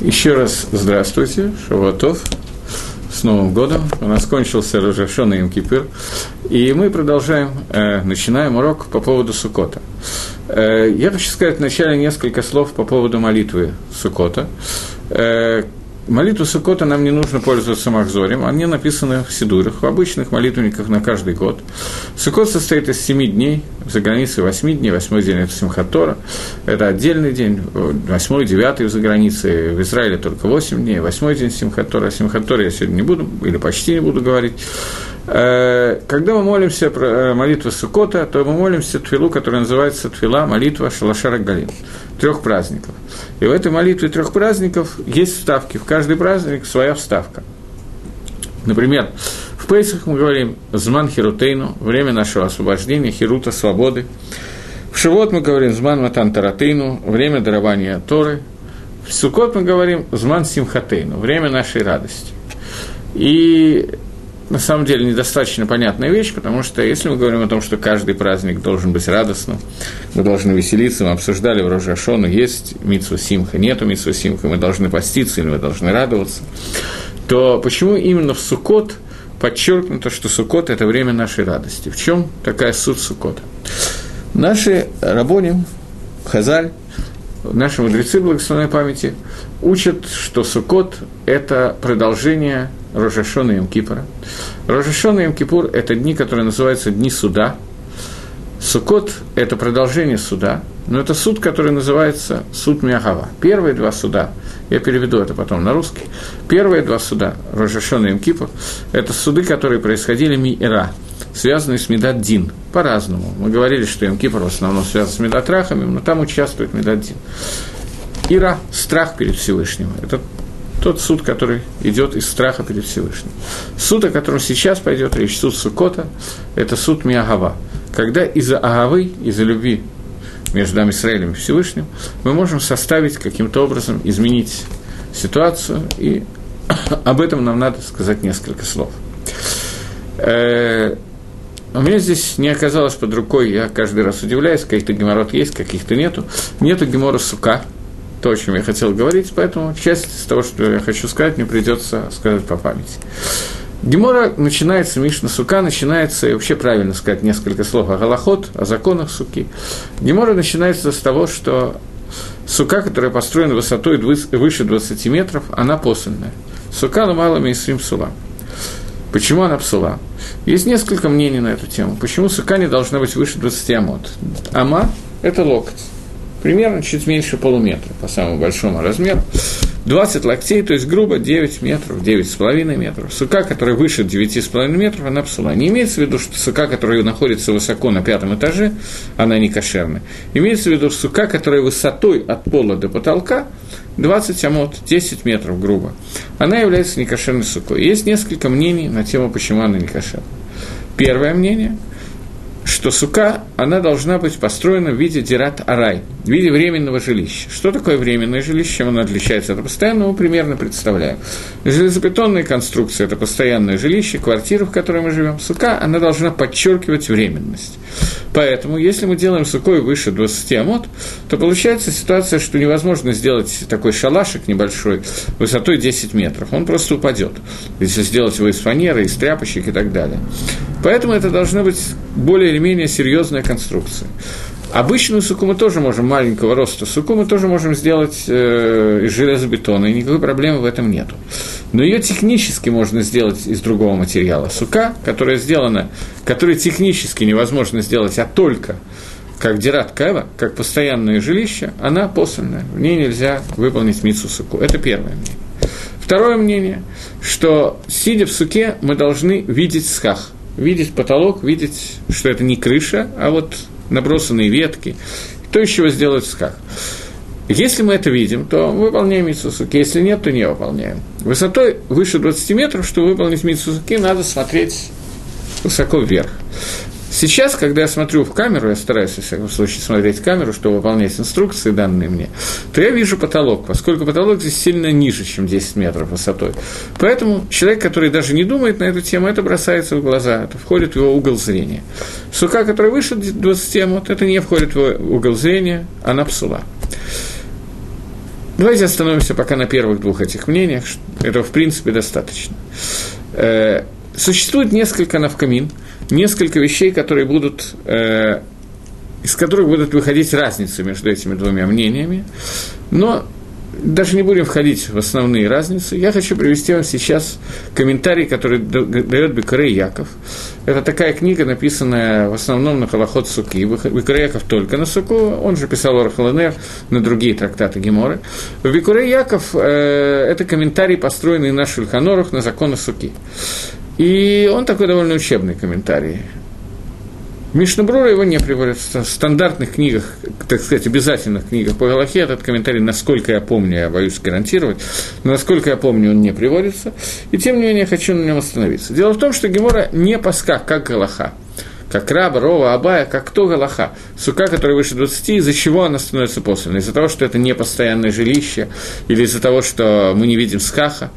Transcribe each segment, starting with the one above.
Еще раз здравствуйте, Шаватов, с Новым годом. У нас кончился Рожашон и Кипр, и мы продолжаем, э, начинаем урок по поводу Сукота. Э, я хочу сказать вначале несколько слов по поводу молитвы Сукота. Э, Молитву Сукота нам не нужно пользоваться Махзорем, они написаны в Сидурах, в обычных молитвенниках на каждый год. Сукот состоит из семи дней, за границей восьми дней, восьмой день – это Симхатора, это отдельный день, восьмой, девятый за границей, в Израиле только восемь дней, восьмой день Симхатора, о Симхаторе я сегодня не буду, или почти не буду говорить. Э, когда мы молимся про э, молитву Сукота, то мы молимся Твилу, которая называется Твила, молитва Шалашара Галин, трех праздников. И в этой молитве трех праздников есть вставки, в каждый праздник своя вставка. Например, в Пейсах мы говорим «Зман Хирутейну», время нашего освобождения, Хирута, свободы. В Шивот мы говорим «Зман Матан Таратейну», время дарования Торы. В Сукот мы говорим «Зман Симхатейну», время нашей радости. И на самом деле недостаточно понятная вещь, потому что если мы говорим о том, что каждый праздник должен быть радостным, мы должны веселиться, мы обсуждали в Рожашону, есть Митсу Симха, нету Митсу Симха, мы должны поститься или мы должны радоваться, то почему именно в Сукот подчеркнуто, что Сукот – это время нашей радости? В чем такая суть Сукота? Наши рабони, Хазаль, наши мудрецы благословенной памяти учат, что Сукот – это продолжение Рожашона и Мкипора. Рожашона и Мкипур – это дни, которые называются Дни суда. Сукот – это продолжение суда, но это суд, который называется суд Миагава. Первые два суда, я переведу это потом на русский, первые два суда, Рожашона и Мкипур, это суды, которые происходили Миира, связанные с Медаддин, по-разному. Мы говорили, что Имкипр в основном связан с Медатрахами, но там участвует Медаддин. Ира – страх перед Всевышним. Это тот суд, который идет из страха перед Всевышним. Суд, о котором сейчас пойдет речь, суд Сукота, это суд Миагава. Когда из-за Агавы, из-за любви между нами Израилем и Всевышним, мы можем составить каким-то образом, изменить ситуацию, и об этом нам надо сказать несколько слов. Э, у меня здесь не оказалось под рукой, я каждый раз удивляюсь, каких-то геморрот есть, каких-то нету. Нету гемора сука, то, о чем я хотел говорить, поэтому часть из того, что я хочу сказать, мне придется сказать по памяти. Гемора начинается, Мишна Сука начинается, и вообще правильно сказать несколько слов о Галахот, о законах Суки. Гемора начинается с того, что Сука, которая построена высотой выше 20 метров, она посольная. Сука ломала Мейсрим Сула. Почему она псула? Есть несколько мнений на эту тему. Почему сука не должна быть выше 20 амот? Ама – это локоть примерно чуть меньше полуметра по самому большому размеру. 20 локтей, то есть грубо 9 метров, 9,5 метров. Сука, которая выше 9,5 метров, она псула. Не имеется в виду, что сука, которая находится высоко на пятом этаже, она не кошерная. Имеется в виду сука, которая высотой от пола до потолка 20 амот, 10 метров грубо. Она является некошерной сукой. Есть несколько мнений на тему, почему она не кошерная. Первое мнение – что сука, она должна быть построена в виде дират арай, в виде временного жилища. Что такое временное жилище, чем оно отличается от постоянного, примерно представляем. Железобетонная конструкция – это постоянное жилище, квартира, в которой мы живем. Сука, она должна подчеркивать временность. Поэтому, если мы делаем сукой выше 20 амот, то получается ситуация, что невозможно сделать такой шалашик небольшой высотой 10 метров. Он просто упадет, если сделать его из фанеры, из тряпочек и так далее. Поэтому это должна быть более или менее серьезная конструкция. Обычную суку мы тоже можем, маленького роста суку мы тоже можем сделать э, из железобетона, и никакой проблемы в этом нету. Но ее технически можно сделать из другого материала. Сука, которая сделана, которую технически невозможно сделать, а только как дират кава, как постоянное жилище, она посольная. В ней нельзя выполнить мицу суку. Это первое мнение. Второе мнение, что сидя в суке, мы должны видеть схах видеть потолок, видеть, что это не крыша, а вот набросанные ветки. Кто еще его сделает сках? Если мы это видим, то выполняем митсусуки, если нет, то не выполняем. Высотой выше 20 метров, чтобы выполнить митсусуки, надо смотреть высоко вверх. Сейчас, когда я смотрю в камеру, я стараюсь, во всяком случае, смотреть камеру, чтобы выполнять инструкции, данные мне, то я вижу потолок, поскольку потолок здесь сильно ниже, чем 10 метров высотой. Поэтому человек, который даже не думает на эту тему, это бросается в глаза, это входит в его угол зрения. Сука, которая выше 20 вот это не входит в его угол зрения, она псула. Давайте остановимся пока на первых двух этих мнениях. Этого, в принципе, достаточно. Э, существует несколько навкамин, несколько вещей, которые будут, э, из которых будут выходить разницы между этими двумя мнениями. Но даже не будем входить в основные разницы. Я хочу привести вам сейчас комментарий, который дает Бекарей Яков. Это такая книга, написанная в основном на Халахот Суки. Бекарей Яков только на Суку, он же писал Орхаленер на другие трактаты Геморы. В Бекарей Яков э, это комментарий, построенный на Шульханорах на законы Суки. И он такой довольно учебный комментарий. Мишнабрура его не приводит в стандартных книгах, так сказать, обязательных книгах по Галахе. Этот комментарий, насколько я помню, я боюсь гарантировать, но насколько я помню, он не приводится. И тем не менее, я хочу на нем остановиться. Дело в том, что Гемора не паска, как Галаха как Раба, Рова, Абая, как кто Галаха. Сука, которая выше 20, из-за чего она становится после? Из-за того, что это не постоянное жилище, или из-за того, что мы не видим скаха.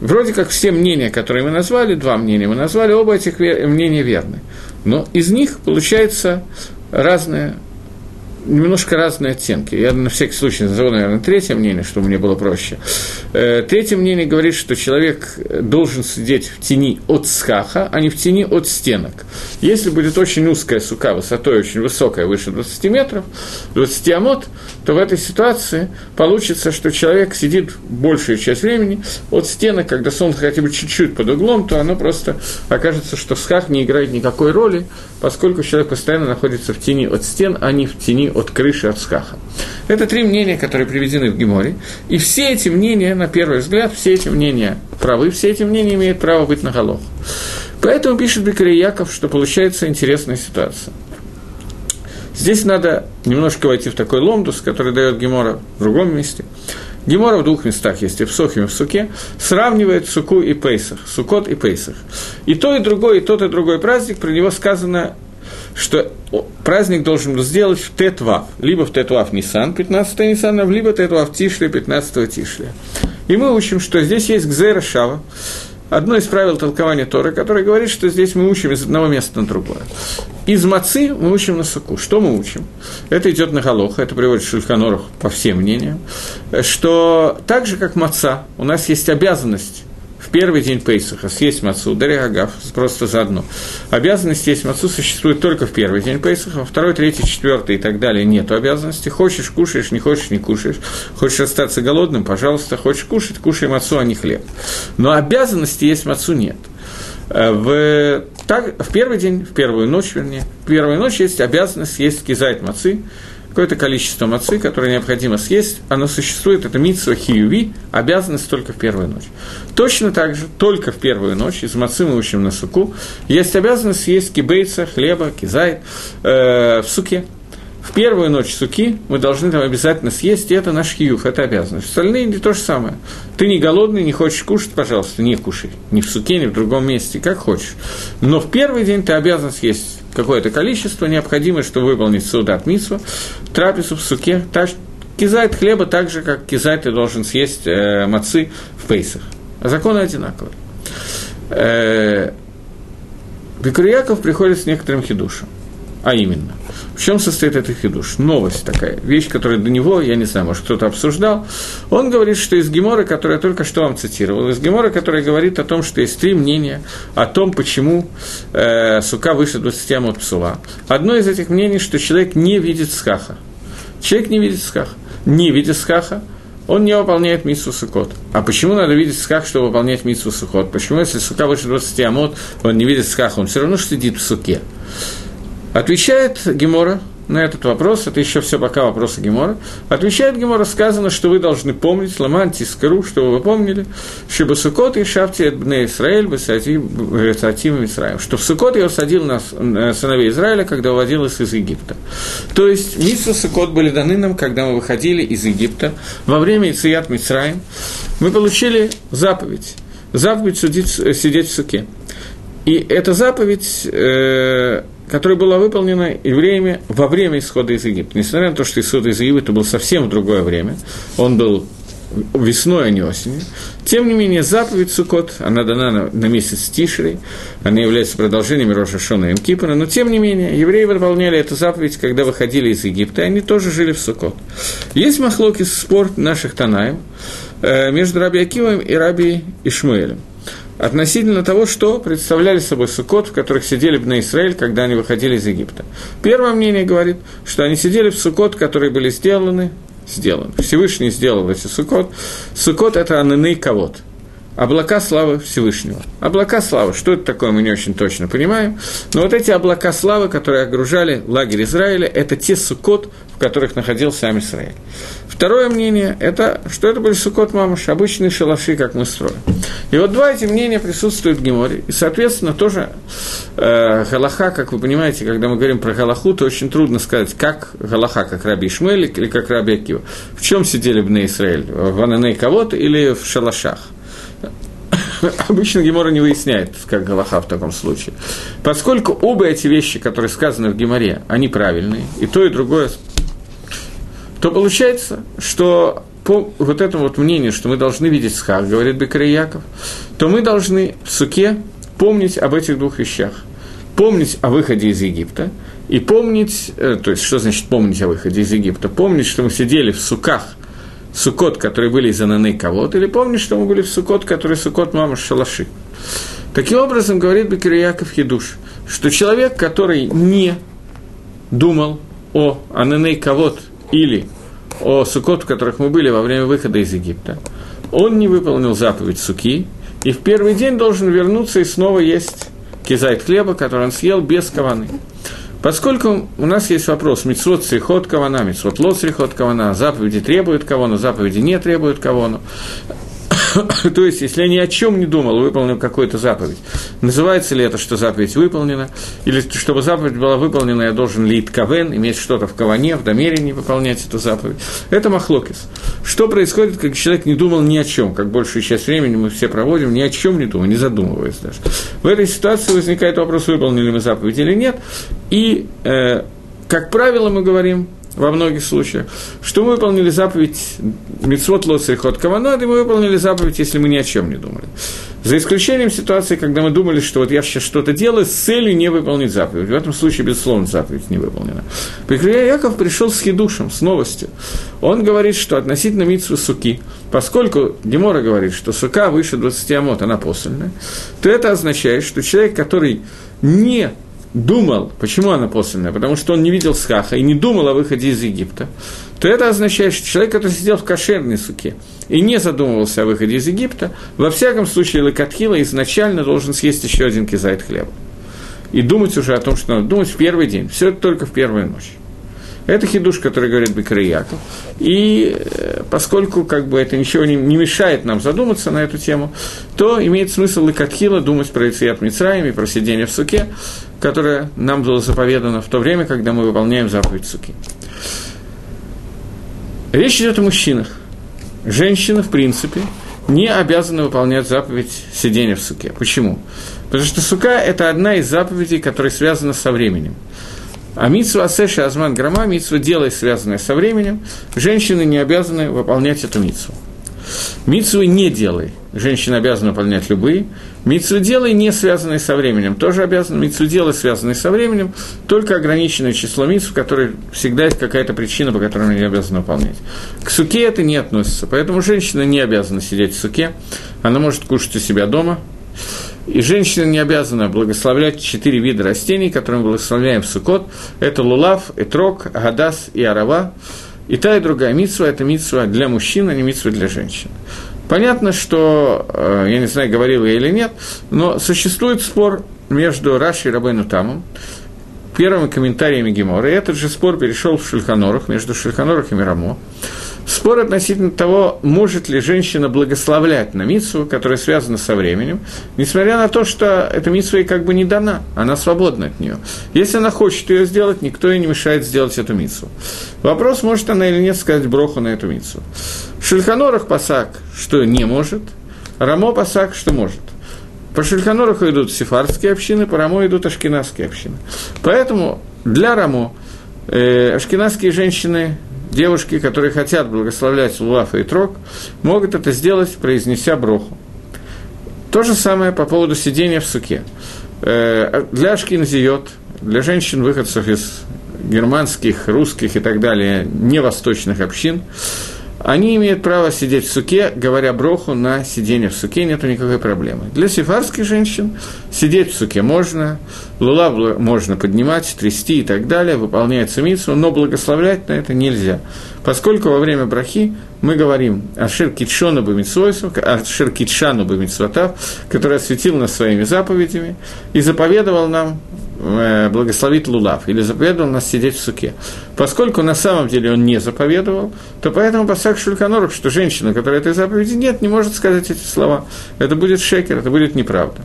Вроде как все мнения, которые мы назвали, два мнения мы назвали, оба этих мнения верны. Но из них получается разное немножко разные оттенки. Я на всякий случай назову, наверное, третье мнение, чтобы мне было проще. Э, третье мнение говорит, что человек должен сидеть в тени от схаха, а не в тени от стенок. Если будет очень узкая сука, высотой очень высокая, выше 20 метров, 20 амот, то в этой ситуации получится, что человек сидит большую часть времени от стенок, когда солнце хотя бы чуть-чуть под углом, то оно просто окажется, что схах не играет никакой роли, поскольку человек постоянно находится в тени от стен, а не в тени от крыши, от скаха. Это три мнения, которые приведены в Геморе. И все эти мнения, на первый взгляд, все эти мнения правы, все эти мнения имеют право быть на голов. Поэтому пишет Бекарий Яков, что получается интересная ситуация. Здесь надо немножко войти в такой ломдус, который дает Гемора в другом месте. Гемора в двух местах есть, и в Сохе, и в Суке, сравнивает Суку и Пейсах, Сукот и Пейсах. И то, и другой, и тот, и другой праздник, про него сказано что праздник должен сделать в Тетвав, либо в Тетвав Нисан, 15 Нисана, либо Тетвав Тишле, 15 Тишле. И мы учим, что здесь есть Гзера Шава, одно из правил толкования Торы, которое говорит, что здесь мы учим из одного места на другое. Из мацы мы учим на суку. Что мы учим? Это идет на Галоха, это приводит Шульханорах по всем мнениям, что так же, как маца, у нас есть обязанность первый день Пейсаха съесть мацу, Дариагав, просто заодно. Обязанность есть мацу существует только в первый день Пейсаха, второй, третий, четвертый и так далее нет обязанности. Хочешь – кушаешь, не хочешь – не кушаешь. Хочешь остаться голодным – пожалуйста, хочешь кушать – кушай мацу, а не хлеб. Но обязанности есть мацу нет. Э, в, так, в первый день, в первую ночь, вернее, в первую ночь есть обязанность съесть кизайт мацы, какое-то количество мацы, которое необходимо съесть, оно существует, это митсва хиюви, обязанность только в первую ночь. Точно так же, только в первую ночь, из мацы мы учим на суку, есть обязанность съесть кибейца, хлеба, кизайт э, в суке. В первую ночь суки мы должны там обязательно съесть, и это наш хиюф, это обязанность. Остальные не то же самое. Ты не голодный, не хочешь кушать, пожалуйста, не кушай. Ни в суке, ни в другом месте, как хочешь. Но в первый день ты обязан съесть какое-то количество, необходимое, чтобы выполнить судат митсву, трапезу в суке, так, кизайт хлеба так же, как кизайт ты должен съесть э, мацы в пейсах. Законы одинаковые. Э, Бекурьяков приходит с некоторым хидушем, а именно – в чем состоит этот хидуш? Новость такая, вещь, которая до него, я не знаю, может, кто-то обсуждал. Он говорит, что из Гемора, который я только что вам цитировал, из Гемора, который говорит о том, что есть три мнения о том, почему э, сука выше 20 амот псула. Одно из этих мнений, что человек не видит схаха. Человек не видит схаха. Не видит схаха, он не выполняет митсу сукот. А почему надо видеть сках, чтобы выполнять митсу сукот? Почему, если сука выше 20 амот, он не видит скаха, он все равно сидит в суке? Отвечает Гемора на этот вопрос, это еще все пока вопросы Гемора. Отвечает Гемора, сказано, что вы должны помнить, ламанти скру, что вы помнили, чтобы Сукот и Шафти Эдбне Исраэль, Высатим Исраиль, что в Сукот я усадил на сыновей Израиля, когда уводил их из Египта. То есть, Митсу Сукот были даны нам, когда мы выходили из Египта, во время Ицеят Мицраим, мы получили заповедь, заповедь судить, сидеть в суке. И эта заповедь э, которая была выполнена евреями во время исхода из Египта. Несмотря на то, что исход из Египта был совсем в другое время, он был весной, а не осенью. Тем не менее, заповедь Сукот, она дана на, на месяц Тишрей, она является продолжением Роша Шона и Кипра, но тем не менее, евреи выполняли эту заповедь, когда выходили из Египта, и они тоже жили в Сукот. Есть махлоки спор наших Танаев э, между Раби Акивом и Раби Ишмуэлем относительно того, что представляли собой сукот, в которых сидели бы на Израиль, когда они выходили из Египта. Первое мнение говорит, что они сидели в сукот, которые были сделаны сделан. Всевышний сделал эти сукот. Сукот – это ананы кавод. Облака славы Всевышнего. Облака славы, что это такое, мы не очень точно понимаем. Но вот эти облака славы, которые окружали лагерь Израиля, это те сукот, которых находился сам Израиль. Второе мнение – это, что это были сукот мамаш, обычные шалаши, как мы строим. И вот два эти мнения присутствуют в Геморе. И, соответственно, тоже э, Галаха, как вы понимаете, когда мы говорим про Галаху, то очень трудно сказать, как Галаха, как Раби Ишмель или как Раби Акива. В чем сидели бы на Израиль? В Ананей кого-то или в шалашах? Обычно Гемора не выясняет, как Галаха в таком случае. Поскольку оба эти вещи, которые сказаны в Геморе, они правильные, и то, и другое то получается, что по вот этому вот мнению, что мы должны видеть схах, говорит Бекарий Яков, то мы должны в суке помнить об этих двух вещах. Помнить о выходе из Египта и помнить, э, то есть, что значит помнить о выходе из Египта? Помнить, что мы сидели в суках, сукот, которые были из Ананы кого или помнить, что мы были в сукот, который сукот мама шалаши. Таким образом, говорит Бекирьяков Хидуш, что человек, который не думал о Ананей Кавот или о сукот, в которых мы были во время выхода из Египта, он не выполнил заповедь суки, и в первый день должен вернуться и снова есть кизайт хлеба, который он съел без каваны. Поскольку у нас есть вопрос, митцвот срихот кавана, митцвот лот срихот кавана, заповеди требуют кавану, заповеди не требуют кавану, То есть, если я ни о чем не думал, выполнил какую-то заповедь, называется ли это, что заповедь выполнена, или чтобы заповедь была выполнена, я должен лить кавен, иметь что-то в каване, в намерении выполнять эту заповедь. Это махлокис. Что происходит, когда человек не думал ни о чем, как большую часть времени мы все проводим, ни о чем не думая, не задумываясь даже. В этой ситуации возникает вопрос, выполнили мы заповедь или нет, и, э, как правило, мы говорим, во многих случаях, что мы выполнили заповедь Мицвод Лоса и Ход Каванад, мы выполнили заповедь, если мы ни о чем не думали. За исключением ситуации, когда мы думали, что вот я сейчас что-то делаю с целью не выполнить заповедь. В этом случае, безусловно, заповедь не выполнена. Прикрия Яков пришел с хидушем, с новостью. Он говорит, что относительно Митсвы Суки, поскольку Гемора говорит, что Сука выше 20 амот, она посольная, то это означает, что человек, который не думал, почему она посольная? Потому что он не видел схаха и не думал о выходе из Египта, то это означает, что человек, который сидел в кошерной суке и не задумывался о выходе из Египта, во всяком случае Лакатхила изначально должен съесть еще один кизайт хлеба. И думать уже о том, что надо думать в первый день. Все это только в первую ночь. Это хидуш, который говорит Бекарияку. И э, поскольку как бы, это ничего не, не мешает нам задуматься на эту тему, то имеет смысл и думать про Ицеят Мицраем и про сидение в суке, которое нам было заповедано в то время, когда мы выполняем заповедь суки. Речь идет о мужчинах. Женщины, в принципе, не обязаны выполнять заповедь сидения в суке. Почему? Потому что сука – это одна из заповедей, которая связана со временем. А митсва асеша азман грома, митсва делай, связанная со временем, женщины не обязаны выполнять эту митсву. Митсвы не делай. Женщина обязана выполнять любые. Митсвы делай, не связанные со временем, тоже обязаны. Митсвы делай, связанные со временем, только ограниченное число митсв, в которой всегда есть какая-то причина, по которой она не обязана выполнять. К суке это не относится. Поэтому женщина не обязана сидеть в суке. Она может кушать у себя дома, и женщина не обязана благословлять четыре вида растений, которые мы благословляем в Сукот. Это лулав, этрок, агадас и арава. И та, и другая митсва – это митсва для мужчин, а не митсва для женщин. Понятно, что, э, я не знаю, говорил я или нет, но существует спор между Раши и Рабейну Тамом, первыми комментариями Гемора, и этот же спор перешел в Шульханорах, между Шульханорах и Мирамо. Спор относительно того, может ли женщина благословлять на митсу, которая связана со временем, несмотря на то, что эта митсва ей как бы не дана, она свободна от нее. Если она хочет ее сделать, никто ей не мешает сделать эту митсу. Вопрос, может она или нет сказать броху на эту митсу. Шульханорах пасак, что не может, Рамо пасак, что может. По Шульханораху идут сефардские общины, по Рамо идут ашкенадские общины. Поэтому для Рамо э, ашкенадские женщины девушки, которые хотят благословлять Лулафа и Трог, могут это сделать, произнеся броху. То же самое по поводу сидения в суке. Э, для ашкинзиот, для женщин-выходцев из германских, русских и так далее, не восточных общин, они имеют право сидеть в суке, говоря броху на сиденье в суке, нет никакой проблемы. Для сефарских женщин сидеть в суке можно, лула можно поднимать, трясти и так далее, выполняется митсу, но благословлять на это нельзя. Поскольку во время брахи мы говорим о Ширкитшону Бамитсвойсу, о Ширкитшану Бамитсватав, который осветил нас своими заповедями и заповедовал нам благословит Лулав, или заповедовал нас сидеть в суке. Поскольку на самом деле он не заповедовал, то поэтому Пасак Шульканоров, что женщина, которая этой заповеди нет, не может сказать эти слова. Это будет шекер, это будет неправда.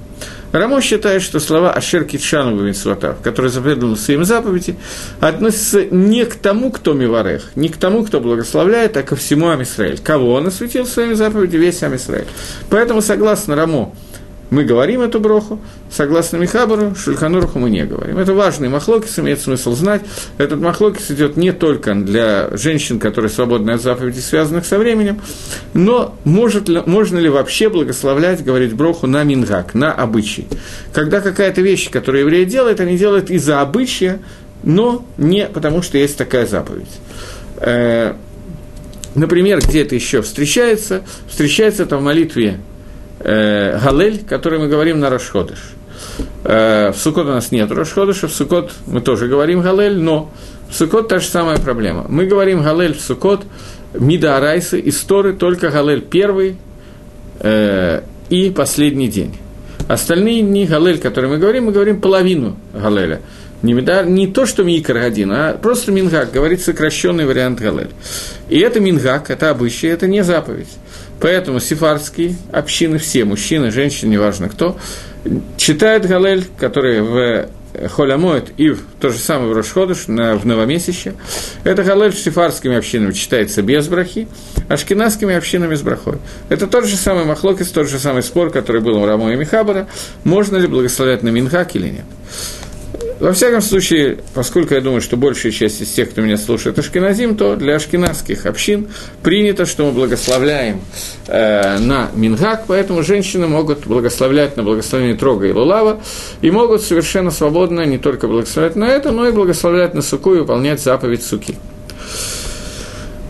Рамо считает, что слова Ашер Китшану Бавинсватав, которые заповедованы своим заповеди, относятся не к тому, кто Миварех, не к тому, кто благословляет, а ко всему Амисраэль. Кого он осветил своими заповедями? Весь Амисраэль. Поэтому, согласно Рамо, мы говорим эту броху, согласно Михабару, Шульхануруху мы не говорим. Это важный махлокис, имеет смысл знать. Этот махлокис идет не только для женщин, которые свободны от заповедей, связанных со временем, но может ли, можно ли вообще благословлять, говорить броху на мингак, на обычай. Когда какая-то вещь, которую евреи делают, они делают из-за обычая, но не потому, что есть такая заповедь. Э, например, где это еще встречается? Встречается это в молитве э, Галель, который мы говорим на Рашходыш. Э, в Сукот у нас нет Рашходыша, в Сукот мы тоже говорим Галель, но в Сукот та же самая проблема. Мы говорим Галель в Сукот, Мида Арайсы, истории только Галель первый э, и последний день. Остальные дни Галель, которые мы говорим, мы говорим половину Галеля. Не, медар, не то, что Микар один, а просто Мингак, говорит сокращенный вариант Галель. И это Мингак, это обычай, это не заповедь. Поэтому сефардские общины, все, мужчины, женщины, неважно кто, читают Галель, который в Холямоет и в, то же самое в Рошходыш, на, в Новомесяще. Это Галель с сефардскими общинами читается без брахи, а шкинадскими общинами с брахой. Это тот же самый Махлокис, тот же самый спор, который был у Рамо и Михабара, можно ли благословлять на Минхак или нет. Во всяком случае, поскольку я думаю, что большая часть из тех, кто меня слушает, ашкеназим, то для ашкеназских общин принято, что мы благословляем э, на Мингак, поэтому женщины могут благословлять на благословение Трога и Лулава, и могут совершенно свободно не только благословлять на это, но и благословлять на Суку и выполнять заповедь Суки.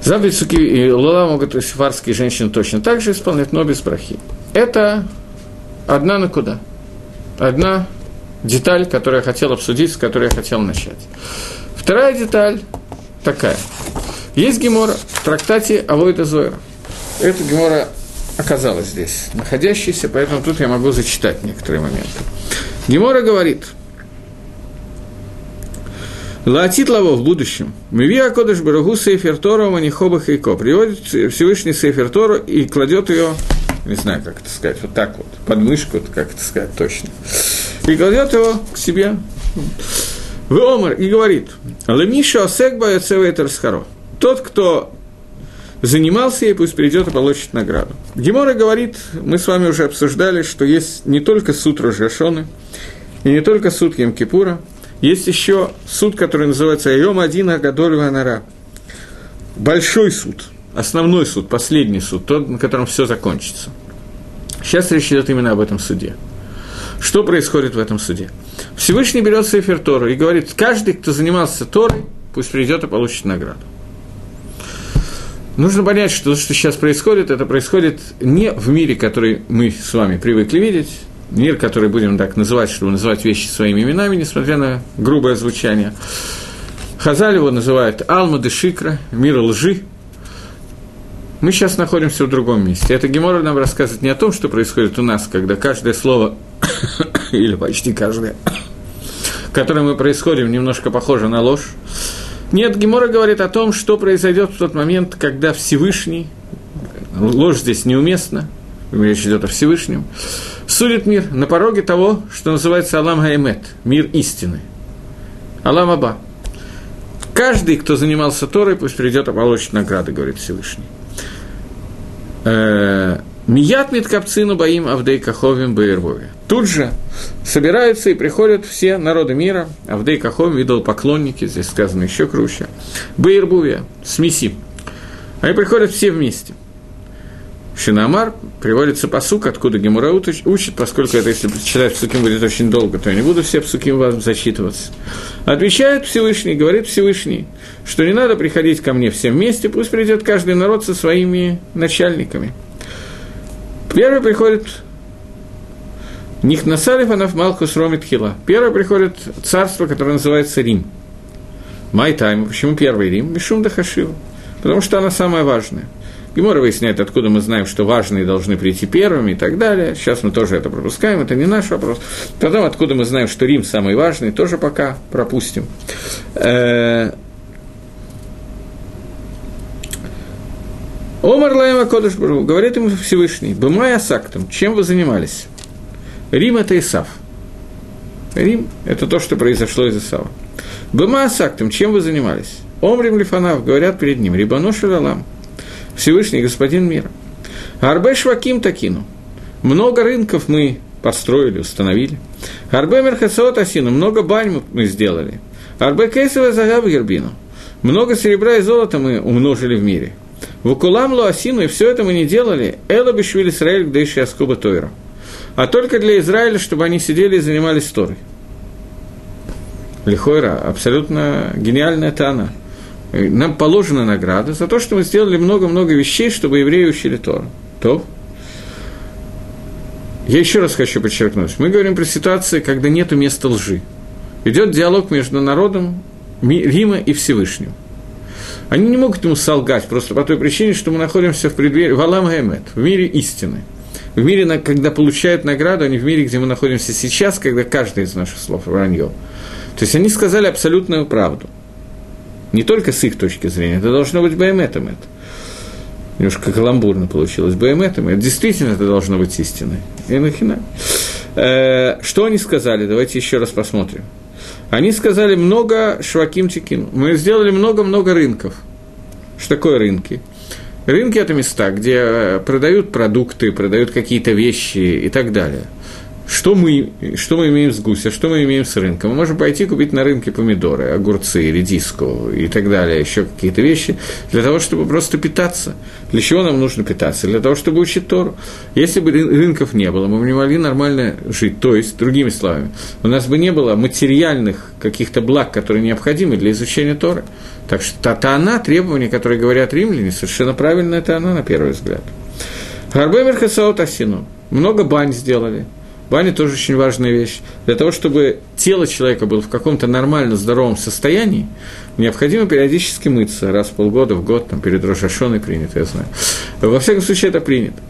Заповедь Суки и Лула могут и сифарские женщины точно так же исполнять, но без брахи. Это одна на куда? Одна деталь, которую я хотел обсудить, с которой я хотел начать. Вторая деталь такая. Есть гемора в трактате Авойда Зойра. Эта гемора оказалась здесь, находящаяся, поэтому тут я могу зачитать некоторые моменты. Гемора говорит, Лаатит Лаво в будущем. Миви Акодыш Барагу Сейфер Тору Манихоба Хейко. Приводит Всевышний Сейфер Тору и кладет ее, не знаю, как это сказать, вот так вот, под мышку, как это сказать точно и кладет его к себе в Омар и говорит, Лемиша Осекба Яцевейтер Схаро. Тот, кто занимался ей, пусть придет и получит награду. Гемора говорит, мы с вами уже обсуждали, что есть не только суд Рожашоны, и не только суд Емкипура, есть еще суд, который называется Айом Один Агадоль Ванара. Большой суд, основной суд, последний суд, тот, на котором все закончится. Сейчас речь идет именно об этом суде. Что происходит в этом суде? Всевышний берет Сефер Тору и говорит, каждый, кто занимался Торой, пусть придет и получит награду. Нужно понять, что то, что сейчас происходит, это происходит не в мире, который мы с вами привыкли видеть, мир, который будем так называть, чтобы называть вещи своими именами, несмотря на грубое звучание. Хазаль его называют Алма де Шикра, мир лжи, мы сейчас находимся в другом месте. Это Гемора нам рассказывает не о том, что происходит у нас, когда каждое слово, или почти каждое, которое мы происходим, немножко похоже на ложь. Нет, Гемора говорит о том, что произойдет в тот момент, когда Всевышний, ложь здесь неуместна, речь идет о Всевышнем, судит мир на пороге того, что называется Алам Гаймет, мир истины. Алам Аба. Каждый, кто занимался Торой, пусть придет и получит награды, говорит Всевышний. Мият Миткапцину Баим Авдей Каховим Баирвове. тут же собираются и приходят все народы мира, Авдей Кахом, видел поклонники, здесь сказано еще круче, Баирбувия, смеси. Они приходят все вместе. Шинамар приводится посук, откуда Гемура учит, поскольку это, если читать псуким будет очень долго, то я не буду все псуким вам зачитываться. Отвечает Всевышний, говорит Всевышний, что не надо приходить ко мне все вместе, пусть придет каждый народ со своими начальниками. Первый приходит Нихнасалифанов Малхус Ромит Хила. Первый приходит царство, которое называется Рим. מאי טעמא. Почему первый Рим? משום דחשיבא. Потому что она самая важная. Гемара выясняет, откуда мы знаем, что важные должны прийти первыми и так далее. Сейчас мы тоже это пропускаем, это не наш вопрос. Потом, откуда мы знаем, что Рим самый важный, тоже пока пропустим. אמר להם הקדוש говорит ему Всевышний, במאי עסקתם, чем вы занимались? Рим – это Исав. Рим – это то, что произошло из Исава. Быма Асактом, чем вы занимались? Омрим Лифанав, говорят перед ним, Рибану Шалалам, Всевышний Господин мира. Арбе Шваким Такину, много рынков мы построили, установили. Арбе Мерхасаот Асину, много бань мы сделали. Арбе Кейсова Загаб Гербину, много серебра и золота мы умножили в мире. Вукулам Луасину, и все это мы не делали, Эла Бишвили Исраэль Гдейши Аскуба Тойра – а только для Израиля, чтобы они сидели и занимались Торой. Лихойра, абсолютно гениальная Тана. Нам положена награда за то, что мы сделали много-много вещей, чтобы евреи учили Тору. То. Я еще раз хочу подчеркнуть. Мы говорим про ситуации, когда нет места лжи. Идет диалог между народом Рима и Всевышним. Они не могут ему солгать просто по той причине, что мы находимся в преддверии Валам Гаймет, в мире истины – в мире, когда получают награду, а не в мире, где мы находимся сейчас, когда каждый из наших слов вранье. То есть они сказали абсолютную правду. Не только с их точки зрения, это должно быть байметом это. Немножко каламбурно получилось. Байметом, это действительно это должно быть истиной. И нахина. Э, что они сказали? Давайте еще раз посмотрим. Они сказали много шваким тикин. Мы сделали много-много рынков. Что такое рынки? Рынки – это места, где продают продукты, продают какие-то вещи и так далее – что мы, что мы имеем с гуся, что мы имеем с рынком? Мы можем пойти купить на рынке помидоры, огурцы, редиску и так далее, еще какие-то вещи, для того, чтобы просто питаться. Для чего нам нужно питаться? Для того, чтобы учить Тору. Если бы рынков не было, мы бы не могли нормально жить. То есть, другими словами, у нас бы не было материальных каких-то благ, которые необходимы для изучения Торы. Так что та она, требования, которые говорят римляне, совершенно правильно это она, на первый взгляд. Гарбемер Хасаот Асину. Много бань сделали – Баня тоже очень важная вещь. Для того, чтобы тело человека было в каком-то нормально здоровом состоянии, необходимо периодически мыться раз в полгода, в год, там, перед Рошашоной принято, я знаю. Во всяком случае, это принято.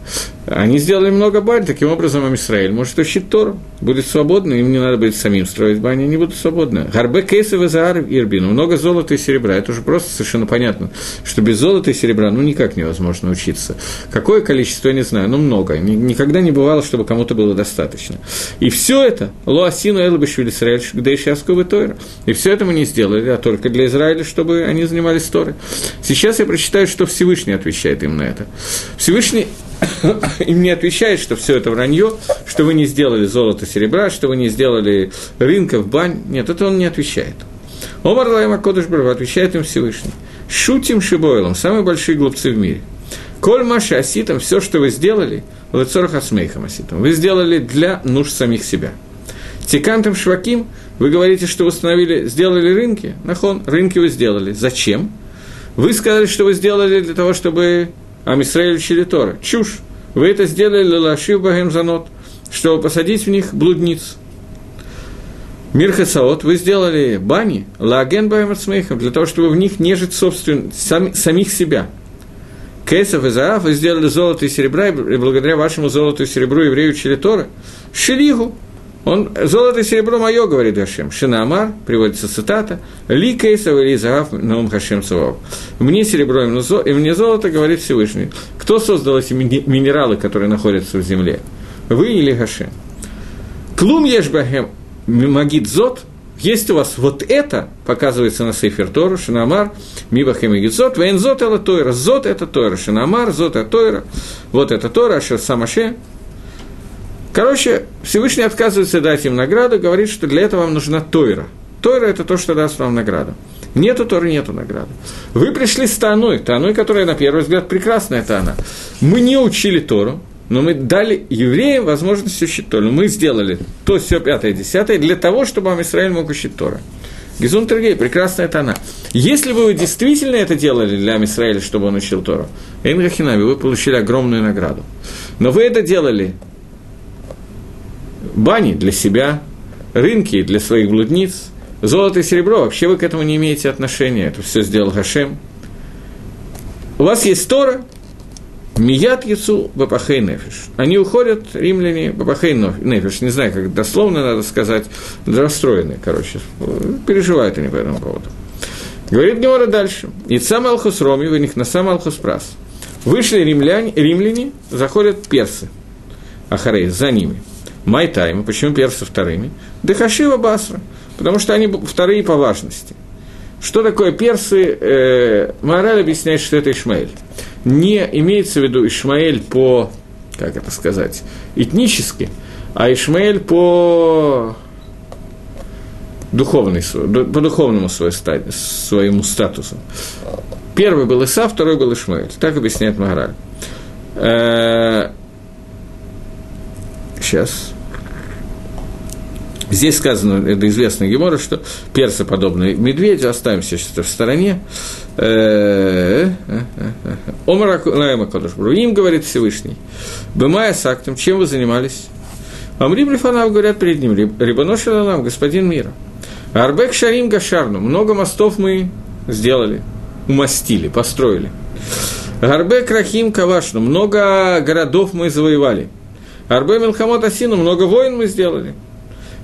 Они сделали много бань, таким образом Амисраэль может учить Тору, будет свободно, им не надо будет самим строить бани, они будут свободны. Гарбе кейсов и заар много золота и серебра, это уже просто совершенно понятно, что без золота и серебра, ну, никак невозможно учиться. Какое количество, я не знаю, ну, много. Никогда не бывало, чтобы кому-то было достаточно. И все это, лоасину элбишвили Исраэль, где сейчас Тойра. И все это мы не сделали, а только для Израиля, чтобы они занимались Торой. Сейчас я прочитаю, что Всевышний отвечает им на это. Всевышний им не отвечает, что все это вранье, что вы не сделали золото, серебра, что вы не сделали рынков, бань. Нет, это он не отвечает. אמר להם הקדוש отвечает им Всевышний. שוטים שבעולם, самые большие глупцы в мире. כל מה שעשיתם, все, что вы сделали, לצורך עצמיכם עשיתם, вы сделали для нужд самих себя. תיקנתם שווקים, вы говорите, что установили, сделали рынки. נכון, рынки вы сделали. Зачем? Вы сказали, что вы сделали для того, чтобы עם ישראל учили Тора. Чушь. Вы это сделали להושיב בהם זונות, чтобы посадить в них блудниц. Мир Хасаот, вы сделали бани, лаген багем для того, чтобы в них нежить собствен, сам, самих себя. Кесов и Заав, вы сделали золото и серебра, и благодаря вашему золоту и серебру евреи учили Тора. Шилигу, он, золото и серебро мое, говорит Гашем. Шинамар, приводится цитата, Ли кейсов или загав наум Хашем Савав. Мне серебро и мне золото, говорит Всевышний. Кто создал эти минералы, которые находятся в земле? Вы или Гашем? Клум ешбахем магид зот, есть у вас вот это, показывается на Сейфер Тору, Шинамар, Мибахем и Гицот, Вейн Зот это Тойра, Зот это Тойра, Шинамар, Зот это Тойра, вот это Тора, Ашер Самаше, Короче, Всевышний отказывается дать им награду, говорит, что для этого вам нужна Тойра. Тойра – это то, что даст вам награду. Нету Торы, нету награды. Вы пришли с Таной, Таной, которая, на первый взгляд, прекрасная Тана. Мы не учили Тору, но мы дали евреям возможность учить Тору. Мы сделали то, все, пятое, десятое, для того, чтобы вам Израиль мог учить Тора. Гизун Тергей, прекрасная Тана. Если бы вы действительно это делали для Израиля, чтобы он учил Тору, Эйнгахинави, вы получили огромную награду. Но вы это делали бани для себя, рынки для своих блудниц, золото и серебро, вообще вы к этому не имеете отношения, это все сделал Хашем. У вас есть Тора, Мият Яцу Бапахей Нефиш. Они уходят, римляне, Бапахей Нефиш, не знаю, как дословно надо сказать, расстроенные, короче, переживают они по этому поводу. Говорит Гемора дальше. И сам Алхус Роми, у них на сам Алхус Прас. Вышли римляне, римляне, заходят персы, Ахарей, за ними. Майтаймы, почему персы вторыми? Дехашива Басра, потому что они вторые по важности. Что такое персы? Э, Мораль объясняет, что это Ишмаэль не имеется в виду Ишмаэль по, как это сказать, этнически, а Ишмаэль по духовной, по духовному своему статусу. Первый был Иса, второй был Ишмаэль. Так объясняет Магараль. Сейчас. Здесь сказано, это известный Гемора, что персы подобны медведю, оставим сейчас в стороне. Э, э, э, Омар Лаэма Кадушбру. Им говорит Всевышний. Бымая с актом, чем вы занимались? Амрим Рифанав говорят перед ним, Рибаношина нам, господин мира. Арбек Шарим Гашарну, много мостов мы сделали, умастили, построили. Гарбек Рахим Кавашну, много городов мы завоевали. Арбе Милхамот Асину, много войн мы сделали.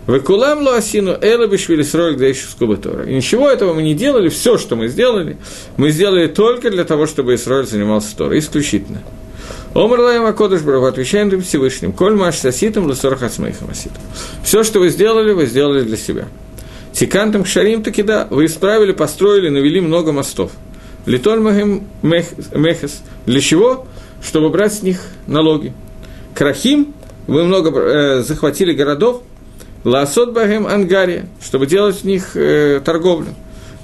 Векулам луасину эла бишвили сроль гдейшу скубатора. И ничего этого мы не делали, все, что мы сделали, мы сделали только для того, чтобы Исроль занимался Торой, исключительно. Омар Лаем Акодыш Браху, отвечаем им Всевышним, коль маш саситом лесор хацмейхам аситом. Все, что вы сделали, вы сделали для себя. Тикантом кшарим таки да, вы исправили, построили, навели много мостов. Литоль мехес. Для чего? Чтобы брать с них налоги. Крахим, вы много э, захватили городов, Лаосот Багем Ангария, чтобы делать в них э, торговлю.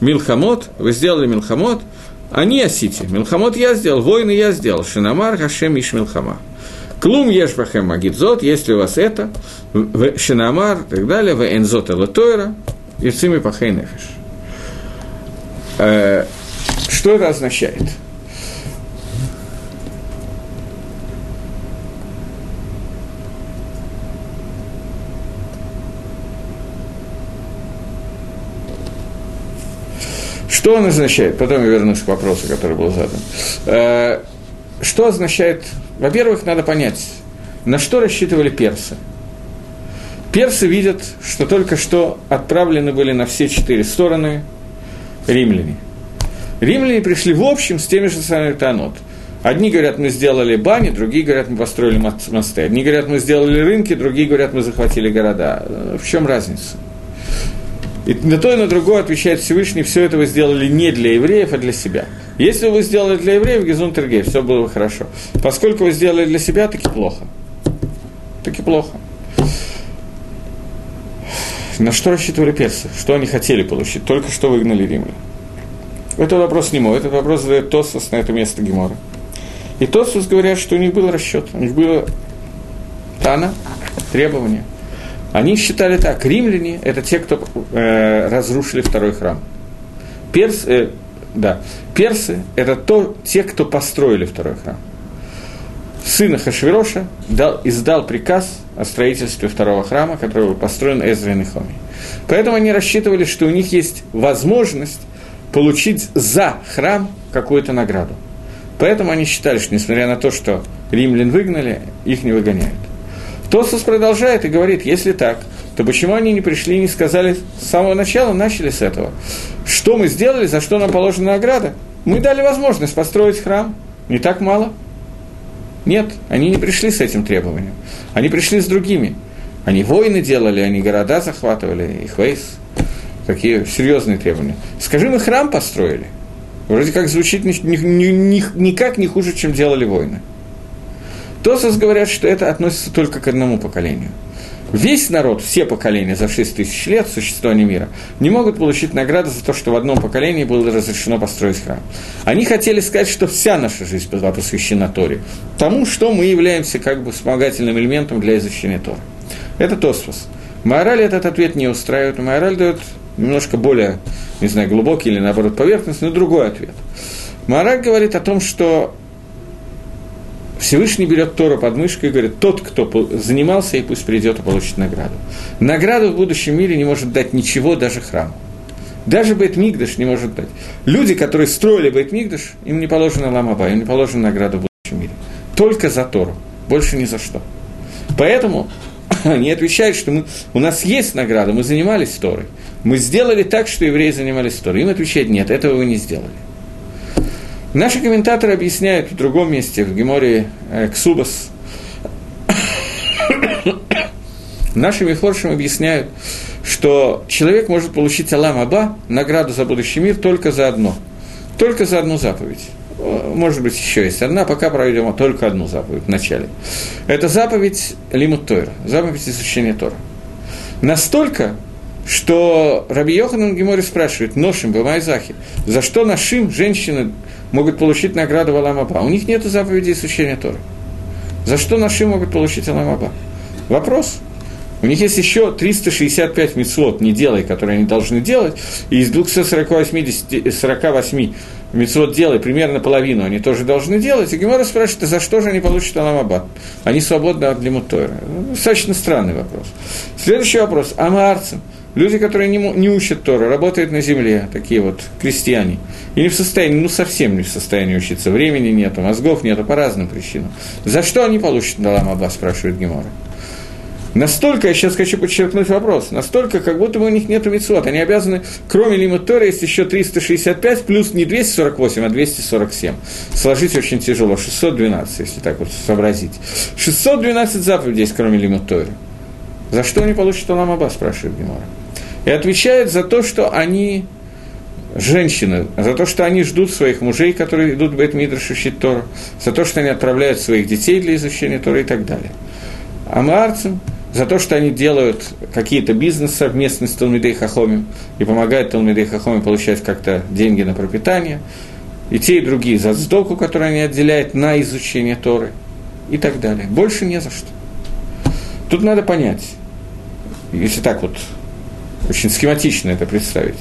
Милхамот, вы сделали Милхамот, они осите. Милхамот я сделал, войны я сделал. Шинамар Хашем Иш Милхама. Клум Ешбахем Магидзот, если у вас это, Шинамар и так далее, в Энзот Элатойра, и Цими Пахей Нефиш. Э, что это означает? Что он означает? Потом я вернусь к вопросу, который был задан. Э, что означает? Во-первых, надо понять, на что рассчитывали персы. Персы видят, что только что отправлены были на все четыре стороны римляне. Римляне пришли в общем с теми же самыми Танот. Одни говорят, мы сделали бани, другие говорят, мы построили мосты. Одни говорят, мы сделали рынки, другие говорят, мы захватили города. В чем разница? И на то и на другое отвечает Всевышний, все это вы сделали не для евреев, а для себя. Если вы сделали для евреев, Гизун Тергей, все было бы хорошо. Поскольку вы сделали для себя, таки плохо. Таки плохо. На что рассчитывали персы? Что они хотели получить? Только что выгнали римлян. Это вопрос не мой, этот вопрос задает Тосус на это место Гемора. И Тосус говорят, что у них был расчет, у них было Тана, требования – они считали так, римляне – это те, кто э, разрушили второй храм. Перс, э, да, персы – это то, те, кто построили второй храм. Сын Хашвироша дал, издал приказ о строительстве второго храма, который был построен Эзра и Нехоми. Поэтому они рассчитывали, что у них есть возможность получить за храм какую-то награду. Поэтому они считали, что несмотря на то, что римлян выгнали, их не выгоняют. Тосус продолжает и говорит, если так, то почему они не пришли и не сказали с самого начала, начали с этого? Что мы сделали, за что нам положена награда? Мы дали возможность построить храм. Не так мало? Нет, они не пришли с этим требованием. Они пришли с другими. Они войны делали, они города захватывали, их вейс. Такие серьезные требования. Скажи, мы храм построили. Вроде как звучит ни, ни, ни, никак не хуже, чем делали войны. Тосос говорят, что это относится только к одному поколению. Весь народ, все поколения за 6 тысяч лет существования мира не могут получить награду за то, что в одном поколении было разрешено построить храм. Они хотели сказать, что вся наша жизнь была посвящена Торе, тому, что мы являемся как бы вспомогательным элементом для изучения Тора. Это Тосфос. Мораль этот ответ не устраивает. Мораль дает немножко более, не знаю, глубокий или наоборот поверхностный, но другой ответ. Мораль говорит о том, что Всевышний берет Тору под мышку и говорит, тот, кто занимался, и пусть придет и получит награду. Награду в будущем мире не может дать ничего, даже храм. Даже Бейтмигдаш не может дать. Люди, которые строили Бейтмигдаш, им не положено ламаба, им не положена награда в будущем мире. Только за Тору, больше ни за что. Поэтому они отвечают, что мы, у нас есть награда, мы занимались Торой. Мы сделали так, что евреи занимались Торой. Им отвечают, нет, этого вы не сделали. Наши комментаторы объясняют в другом месте, в Геморе э, Ксубас, наши Мифоршим объясняют, что человек может получить Алам Аба, награду за будущий мир, только за одно. Только за одну заповедь. Может быть, еще есть одна, пока проведем только одну заповедь в начале. Это заповедь Лимут Тойра, заповедь изучения Тора. Настолько, что Раби Йоханан Гемори спрашивает, Ношим, Бамайзахи, за что нашим женщины могут получить награду Аламаба. У них нет заповеди изучения Тора. За что наши могут получить Аламаба? Вопрос. У них есть еще 365 мецвод «не делай», которые они должны делать, и из 248 48 мецвод «делай» примерно половину они тоже должны делать. И Гемора спрашивает, а за что же они получат Аламабад? Они свободны от Лимутойра. Достаточно странный вопрос. Следующий вопрос. Амаарцам – Люди, которые не, не учат Тору, работают на земле, такие вот крестьяне, и не в состоянии, ну совсем не в состоянии учиться, времени нету, мозгов нету по разным причинам. За что они получат Далам Аба, спрашивает Гемора. Настолько, я сейчас хочу подчеркнуть вопрос, настолько, как будто бы у них нет митцвот. Они обязаны, кроме лимит Тора, есть еще 365, плюс не 248, а 247. Сложить очень тяжело, 612, если так вот сообразить. 612 заповедей есть, кроме лимит Тора. За что они получат Алам Аба, спрашивает Гемора и отвечает за то, что они женщины, за то, что они ждут своих мужей, которые идут в Бет-Мидраш учить Тору, за то, что они отправляют своих детей для изучения Торы и так далее. А Маарцам за то, что они делают какие-то бизнесы совместно с Талмидей Хахомим и помогают Талмидей Хахомим получать как-то деньги на пропитание, и те, и другие за сдоку, которую они отделяют на изучение Торы и так далее. Больше не за что. Тут надо понять, если так вот очень схематично это представить.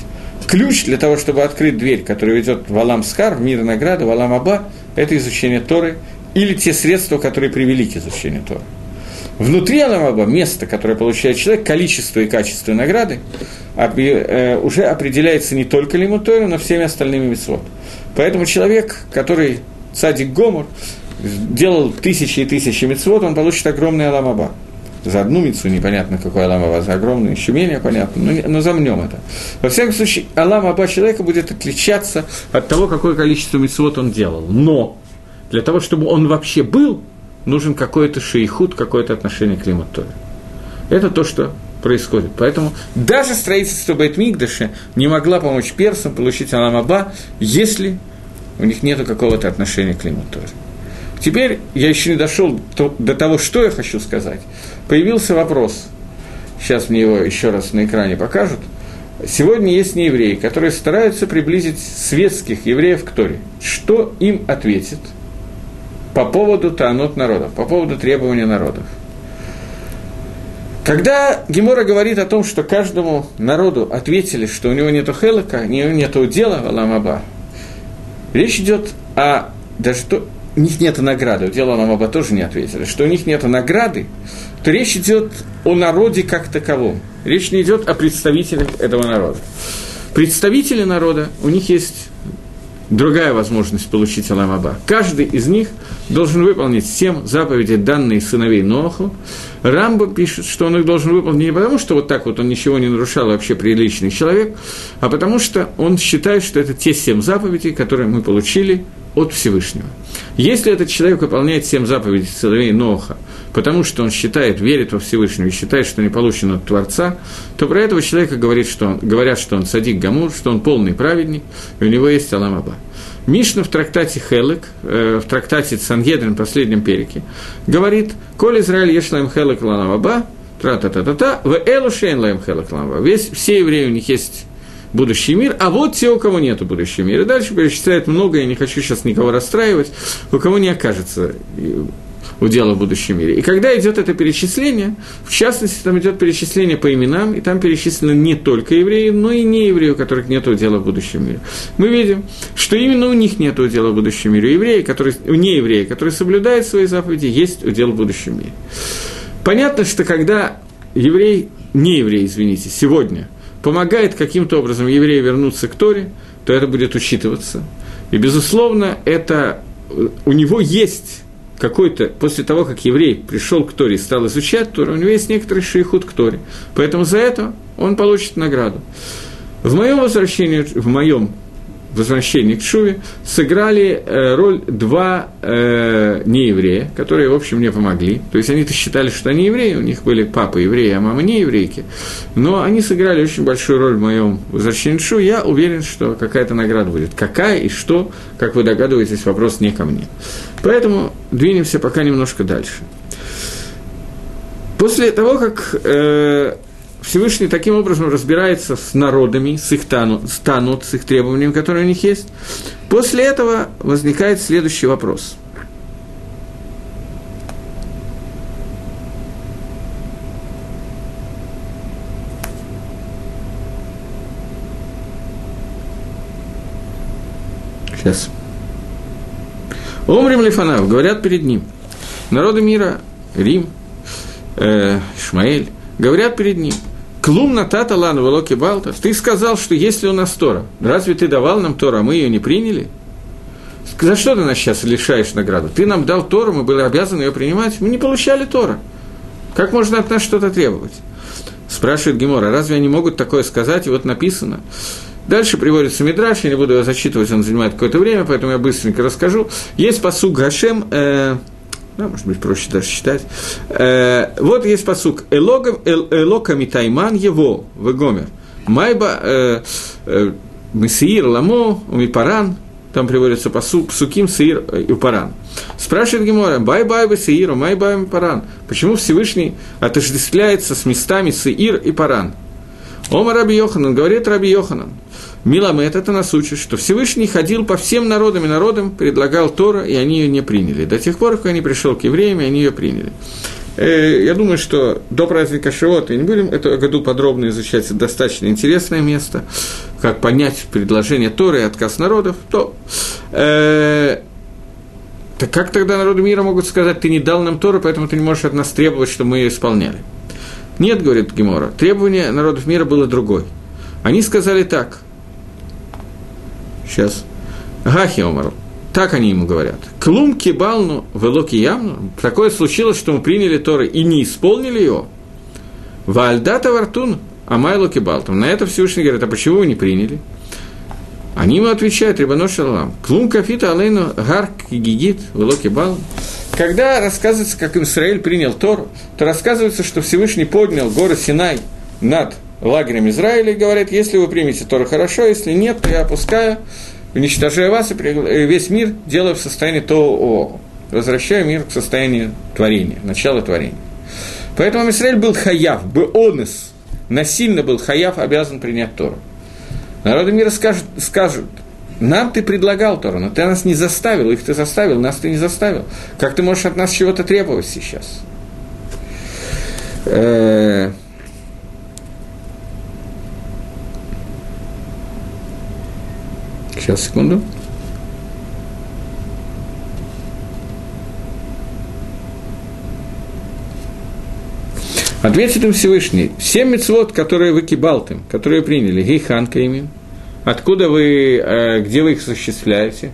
Ключ для того, чтобы открыть дверь, которая ведет в Алам Скар, в мир награды, в Алам Аба, это изучение Торы или те средства, которые привели к изучению Торы. Внутри Аламаба место, которое получает человек, количество и качество награды, э, уже определяется не только лиму Торы, но всеми остальными митцвот. Поэтому человек, который садик Гомор, делал тысячи и тысячи митцвот, он получит огромный Аламаба за одну мицу непонятно, какой Алам Аба, за огромную еще менее понятно, но, но замнем это. Во всяком случае, Алам Аба человека будет отличаться от того, какое количество мицвод он делал. Но для того, чтобы он вообще был, нужен какой-то шейхут, какое-то отношение к климату. Это то, что происходит. Поэтому даже строительство Байтмигдаша не могла помочь персам получить Алам Аба, если у них нет какого-то отношения к климату. Теперь я еще не дошел до того, что я хочу сказать. Появился вопрос. Сейчас мне его еще раз на экране покажут. Сегодня есть неевреи, которые стараются приблизить светских евреев к Торе. Что им ответит по поводу таанот народов, по поводу требования народов? Когда Гемора говорит о том, что каждому народу ответили, что у него нет хелока, у него нет дела, Аламаба, речь идет о даже то, у них нет награды, у дела нам оба тоже не ответили, что у них нет награды, то речь идет о народе как таковом. Речь не идет о представителях этого народа. Представители народа, у них есть другая возможность получить Аламаба. Каждый из них должен выполнить семь заповедей, данные сыновей Ноху. Рамба пишет, что он их должен выполнить не потому, что вот так вот он ничего не нарушал, вообще приличный человек, а потому что он считает, что это те семь заповедей, которые мы получили от Всевышнего. Если этот человек выполняет семь заповедей сыновей Ноха, потому что он считает, верит во Всевышнего и считает, что не получено от Творца, то про этого человека говорит, что он, говорят, что он садик Гамур, что он полный праведник, и у него есть Алам Аба. Мишна в трактате Хелек, э, в трактате Сангедрин, последнем перике, говорит, «Коль Израиль ешлаем Хелек ланаваба, тра-та-та-та-та, в элу шейн лаем Хелек ланаваба». Весь, все евреи, у них есть будущий мир, а вот те, у кого нет будущего мира. Дальше перечисляет много, я не хочу сейчас никого расстраивать, у кого не окажется удела в будущем мире. И когда идет это перечисление, в частности, там идет перечисление по именам, и там перечислены не только евреи, но и не евреи, у которых нет удела в будущем мире. Мы видим, что именно у них нет удела в будущем мире. Евреи, которые, не евреи, которые соблюдают свои заповеди, есть удел в будущем мире. Понятно, что когда еврей, не еврей, извините, сегодня помогает каким-то образом еврею вернуться к Торе, то это будет учитываться. И, безусловно, это у него есть какой-то, после того, как еврей пришел к Торе и стал изучать Тору, у него есть некоторый шейхут к Торе. Поэтому за это он получит награду. В моем возвращении, в моем возвращении к Шуве сыграли э, роль два э, нееврея, которые, в общем, мне помогли. То есть они-то считали, что они евреи, у них были папа евреи, а мама не еврейки. Но они сыграли очень большую роль в моем возвращении к Шуве. Я уверен, что какая-то награда будет. Какая и что, как вы догадываетесь, вопрос не ко мне. Поэтому двинемся пока немножко дальше. После того, как э, Всевышний таким образом разбирается с народами, с их тану, с, танут, с их требованиями, которые у них есть. После этого возникает следующий вопрос. Сейчас. Омрим Лифанав, говорят перед ним. Народы мира, Рим, э, Ишмаэль, говорят перед ним. Клум натата лану волоки балта. Ты сказал, что если у нас Тора, разве ты давал нам Тора, а мы ее не приняли? За что ты нас сейчас лишаешь награду? Ты нам дал Тору, мы были обязаны ее принимать, мы не получали Тора. Как можно от нас что-то требовать? Спрашивает Гемора, разве они могут такое сказать? И вот написано. Дальше приводится Мидраш, я не буду его зачитывать, он занимает какое-то время, поэтому я быстренько расскажу. Есть посуг Гашем, э, да, может быть, проще даже читать. Э, вот есть посук. Элока митайман его, вегомер. Майба э, э, Месиир ламо, умипаран, там приводится посук, псуким, сир и упаран. Спрашивает Гемора, бай бай бы сеиру, май бай паран. Почему Всевышний отождествляется с местами сеир и паран? Ома Раби Йоханан, говорит Раби Йоханан, Миламет это нас учит, что Всевышний ходил по всем народам и народам, предлагал Тора, и они ее не приняли. До тех пор, как они пришел к евреям, и они ее приняли. Э, я думаю, что до праздника Шивота не будем это году подробно изучать, это достаточно интересное место, как понять предложение Торы и отказ народов, то э, так как тогда народы мира могут сказать, ты не дал нам Тору, поэтому ты не можешь от нас требовать, чтобы мы ее исполняли? Нет, говорит Гемора, требование народов мира было другое. Они сказали так – Сейчас. Гахи Омар. Так они ему говорят. Клум кибалну велоки ямну. Такое случилось, что мы приняли Торы и не исполнили его. Вальдата вартун, а майло кибалтом. На это Всевышний говорит, а почему вы не приняли? Они ему отвечают, Рибано Шалам, Клум кафита алейну гарк гигит велоки бал. Когда рассказывается, как Израиль принял Тору, то рассказывается, что Всевышний поднял горы Синай над лагерем Израиля и говорит, если вы примете Тору хорошо, если нет, то я опускаю, уничтожаю вас и весь мир делаю в состоянии то возвращаю мир к состоянию творения, начала творения. Поэтому Израиль был хаяв, был онес, насильно был хаяв, обязан принять Тору. Народы мира скажут, скажут, нам ты предлагал Тору, но ты нас не заставил, их ты заставил, нас ты не заставил. Как ты можешь от нас чего-то требовать сейчас? Сейчас, секунду. Ответит им Всевышний, все мецвод, которые вы кибалтым, которые приняли, гейханка ими, откуда вы, э, где вы их осуществляете?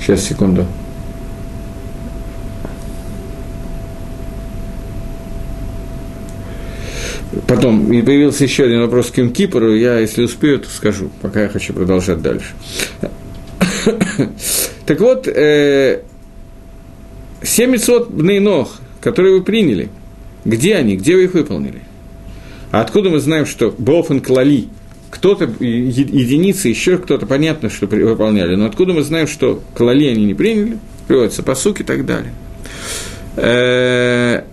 Сейчас, секунду. Потом и появился еще один вопрос к Кипру, я, если успею, то скажу, пока я хочу продолжать дальше. так вот, э, 700 ног, которые вы приняли, где они, где вы их выполнили? А откуда мы знаем, что Бофен Клали, кто-то, единицы, еще кто-то, понятно, что выполняли, но откуда мы знаем, что Клали они не приняли, приводится по суке и так далее. Э,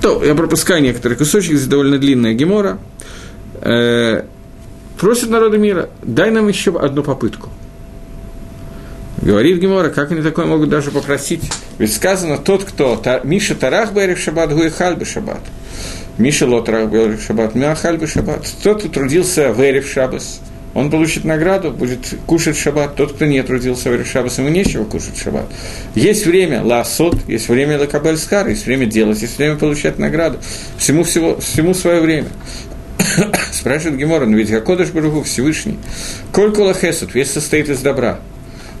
то, я пропускаю некоторые кусочки, здесь довольно длинная гемора. Э, просит народа мира, дай нам еще одну попытку. Говорит Гемора, как они такое могут даже попросить? Ведь сказано, тот, кто та, Миша Тарах Берег Шаббат, Гуихаль бы Шаббат. Миша Лотарах Берег Шаббат, Мяхаль бы Шаббат. Тот, кто трудился в Эрев Шаббас, он получит награду, будет кушать шаббат. Тот, кто не трудился в Эрев Шаббас, ему нечего кушать шаббат. Есть время ласот, есть время лакабель скар, есть время делать, есть время получать награду. Всему, всего, всему свое время. Спрашивает Гемора, но ведь Гакодыш Баругу Всевышний. Кольку лахесут, весь состоит из добра.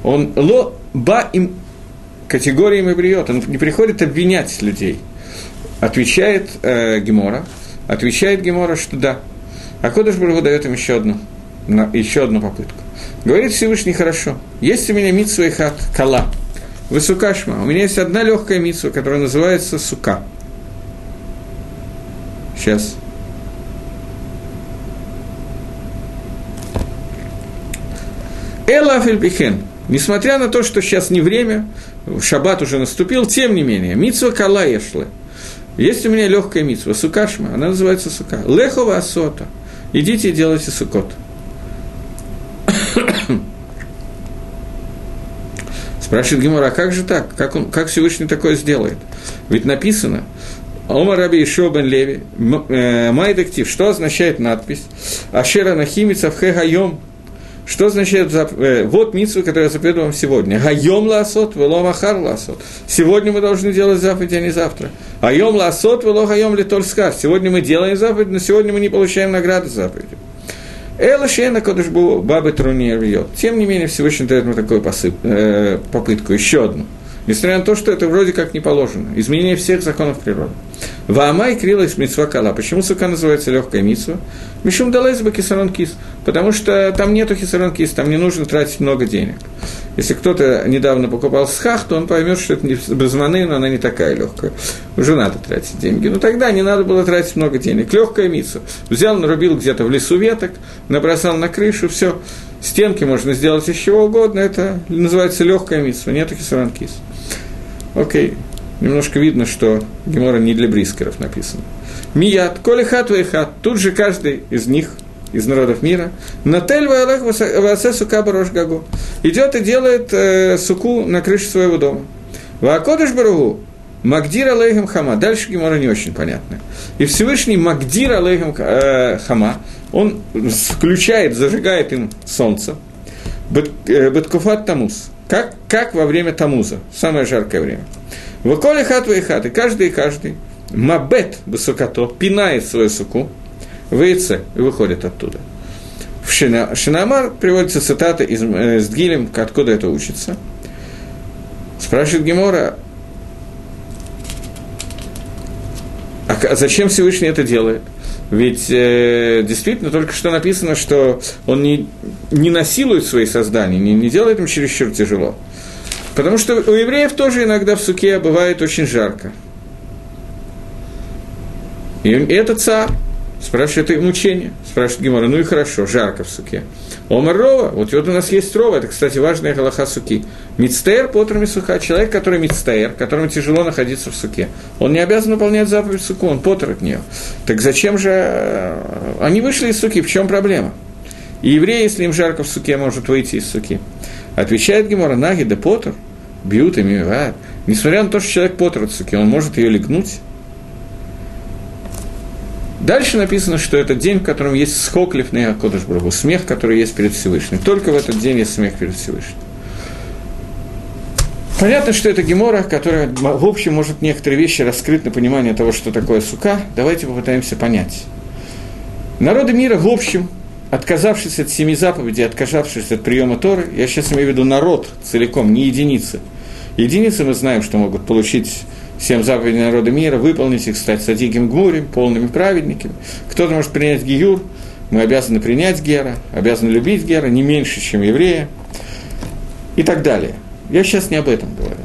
Он ло ба им категориям и бриет, он не приходит обвинять людей. Отвечает э, Гемора, отвечает Гемора, что да. А Кодыш Баругу дает им еще одну, еще одну попытку. Говорит Всевышний, хорошо, есть у меня митсва и хат, кала, высукашма, у меня есть одна легкая митсва, которая называется сука. Сейчас. Эла Фельпихен. Несмотря на то, что сейчас не время, шаббат уже наступил, тем не менее, митсва кала ешлы. Есть у меня легкая митсва, сукашма, она называется сука. Лехова асота. Идите и делайте сукот. Спрашивает Гимора, а как же так? Как, он, как Всевышний такое сделает? Ведь написано, Омар Раби Ишо бен Леви, э, Майдактив, что означает надпись? Ашера Нахимица в Хегайом, что означает, э, вот митсвы, которые я заповедую вам сегодня. Гайом ласот, вело махар ласот. Сегодня мы должны делать заповедь, а не завтра. Айом ласот, вело гайом литольскар. Сегодня мы делаем заповедь, но сегодня мы не получаем награды заповеди. Эла шейна кодыш был бабы трунир Тем не менее, Всевышний дает мне такую посып, э, попытку, еще одну. Несмотря на то, что это вроде как не положено. Изменение всех законов природы. Ваамай крила из митцва кала. Почему сука называется легкая митцва? Мишум далайз бы кисарон кис. Потому что там нету кисарон кис, там не нужно тратить много денег. Если кто-то недавно покупал схах, то он поймет, что это не безманы, но она не такая легкая. Уже надо тратить деньги. Но тогда не надо было тратить много денег. Легкая мица. Взял, нарубил где-то в лесу веток, набросал на крышу, все. Стенки можно сделать из чего угодно. Это называется легкая мица. Нету кисарон кис. Окей немножко видно, что Гемора не для брискеров написано. Мият, коли хат хат, тут же каждый из них, из народов мира, Натель ваалех васе сука барош гагу, идет и делает э, суку на крыше своего дома. Ваакодыш баругу, Магдир алейхам хама. Дальше Гемора не очень понятно. И Всевышний Магдир алейхам э, хама, он включает, зажигает им солнце. Беткуфат тамуз. Как, как во время тамуза, самое жаркое время. Выколи хат хат, и каждый и каждый, мабет высокото, пинает свою суку, выйдется и выходит оттуда. В Шина, Шинамар приводится цитата из, э, с Гилем, откуда это учится. Спрашивает Гемора, а зачем Всевышний это делает? Ведь э, действительно только что написано, что он не, не насилует свои создания, не, не делает им чересчур тяжело. Потому что у евреев тоже иногда в суке бывает очень жарко. И это царь. Спрашивает, это мучение. Спрашивает Гимора, ну и хорошо, жарко в суке. Омар Рова, вот, вот у нас есть Рова, это, кстати, важная галаха суки. Мицтейр, потрами суха, человек, который мицтейр, которому тяжело находиться в суке. Он не обязан выполнять заповедь суку, он потер от нее. Так зачем же... Э, они вышли из суки, в чем проблема? И еврей, если им жарко в суке, может выйти из суки. Отвечает Гемора, наги да потер, бьют и мивают. Несмотря на то, что человек потер от суки, он может ее легнуть. Дальше написано, что это день, в котором есть схоклив на Якодыш смех, который есть перед Всевышним. Только в этот день есть смех перед Всевышним. Понятно, что это гемора, которая, в общем, может некоторые вещи раскрыть на понимание того, что такое сука. Давайте попытаемся понять. Народы мира, в общем, отказавшись от семи заповедей, отказавшись от приема Торы, я сейчас имею в виду народ целиком, не единицы. Единицы мы знаем, что могут получить семь заповедей народа мира, выполнить их, стать садиким гмурим, полными праведниками. Кто-то может принять гиюр, мы обязаны принять гера, обязаны любить гера не меньше, чем еврея, и так далее. Я сейчас не об этом говорю.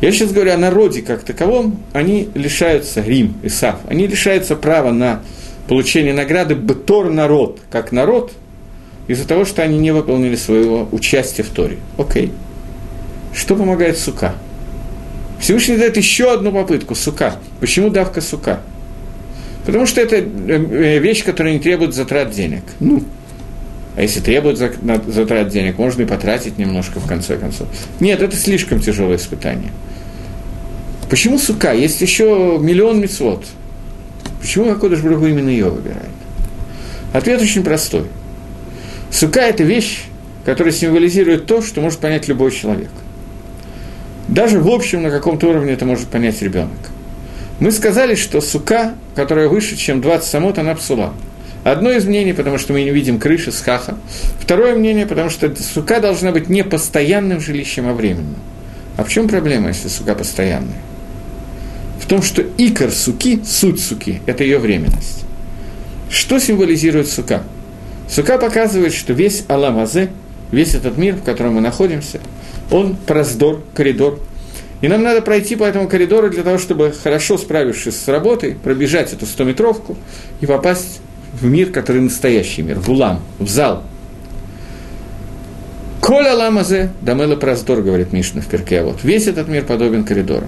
Я сейчас говорю о народе как таковом, они лишаются, Рим, Исав, они лишаются права на получение награды Бетор народ, как народ, из-за того, что они не выполнили своего участия в Торе. Окей. Что помогает сука? Всевышний дает еще одну попытку, сука. Почему давка сука? Потому что это э, вещь, которая не требует затрат денег. Ну, а если требует затрат денег, можно и потратить немножко в конце концов. Нет, это слишком тяжелое испытание. Почему сука? Есть еще миллион мецвод. Почему Акодыш Брагу именно ее выбирает? Ответ очень простой. Сука – это вещь, которая символизирует то, что может понять любой человек. Даже в общем на каком-то уровне это может понять ребенок. Мы сказали, что сука, которая выше, чем 20 самот, она псула. Одно из мнений, потому что мы не видим крыши с хаха. Второе мнение, потому что сука должна быть не постоянным жилищем, а временным. А в чем проблема, если сука постоянная? В том, что икор суки, суть суки, это ее временность. Что символизирует сука? Сука показывает, что весь Аламазе, весь этот мир, в котором мы находимся, он проздор, коридор. И нам надо пройти по этому коридору для того, чтобы, хорошо справившись с работой, пробежать эту стометровку и попасть в мир, который настоящий мир, в улам, в зал. Коля ламазе, дамела проздор, говорит Мишна в перке, вот. Весь этот мир подобен коридору.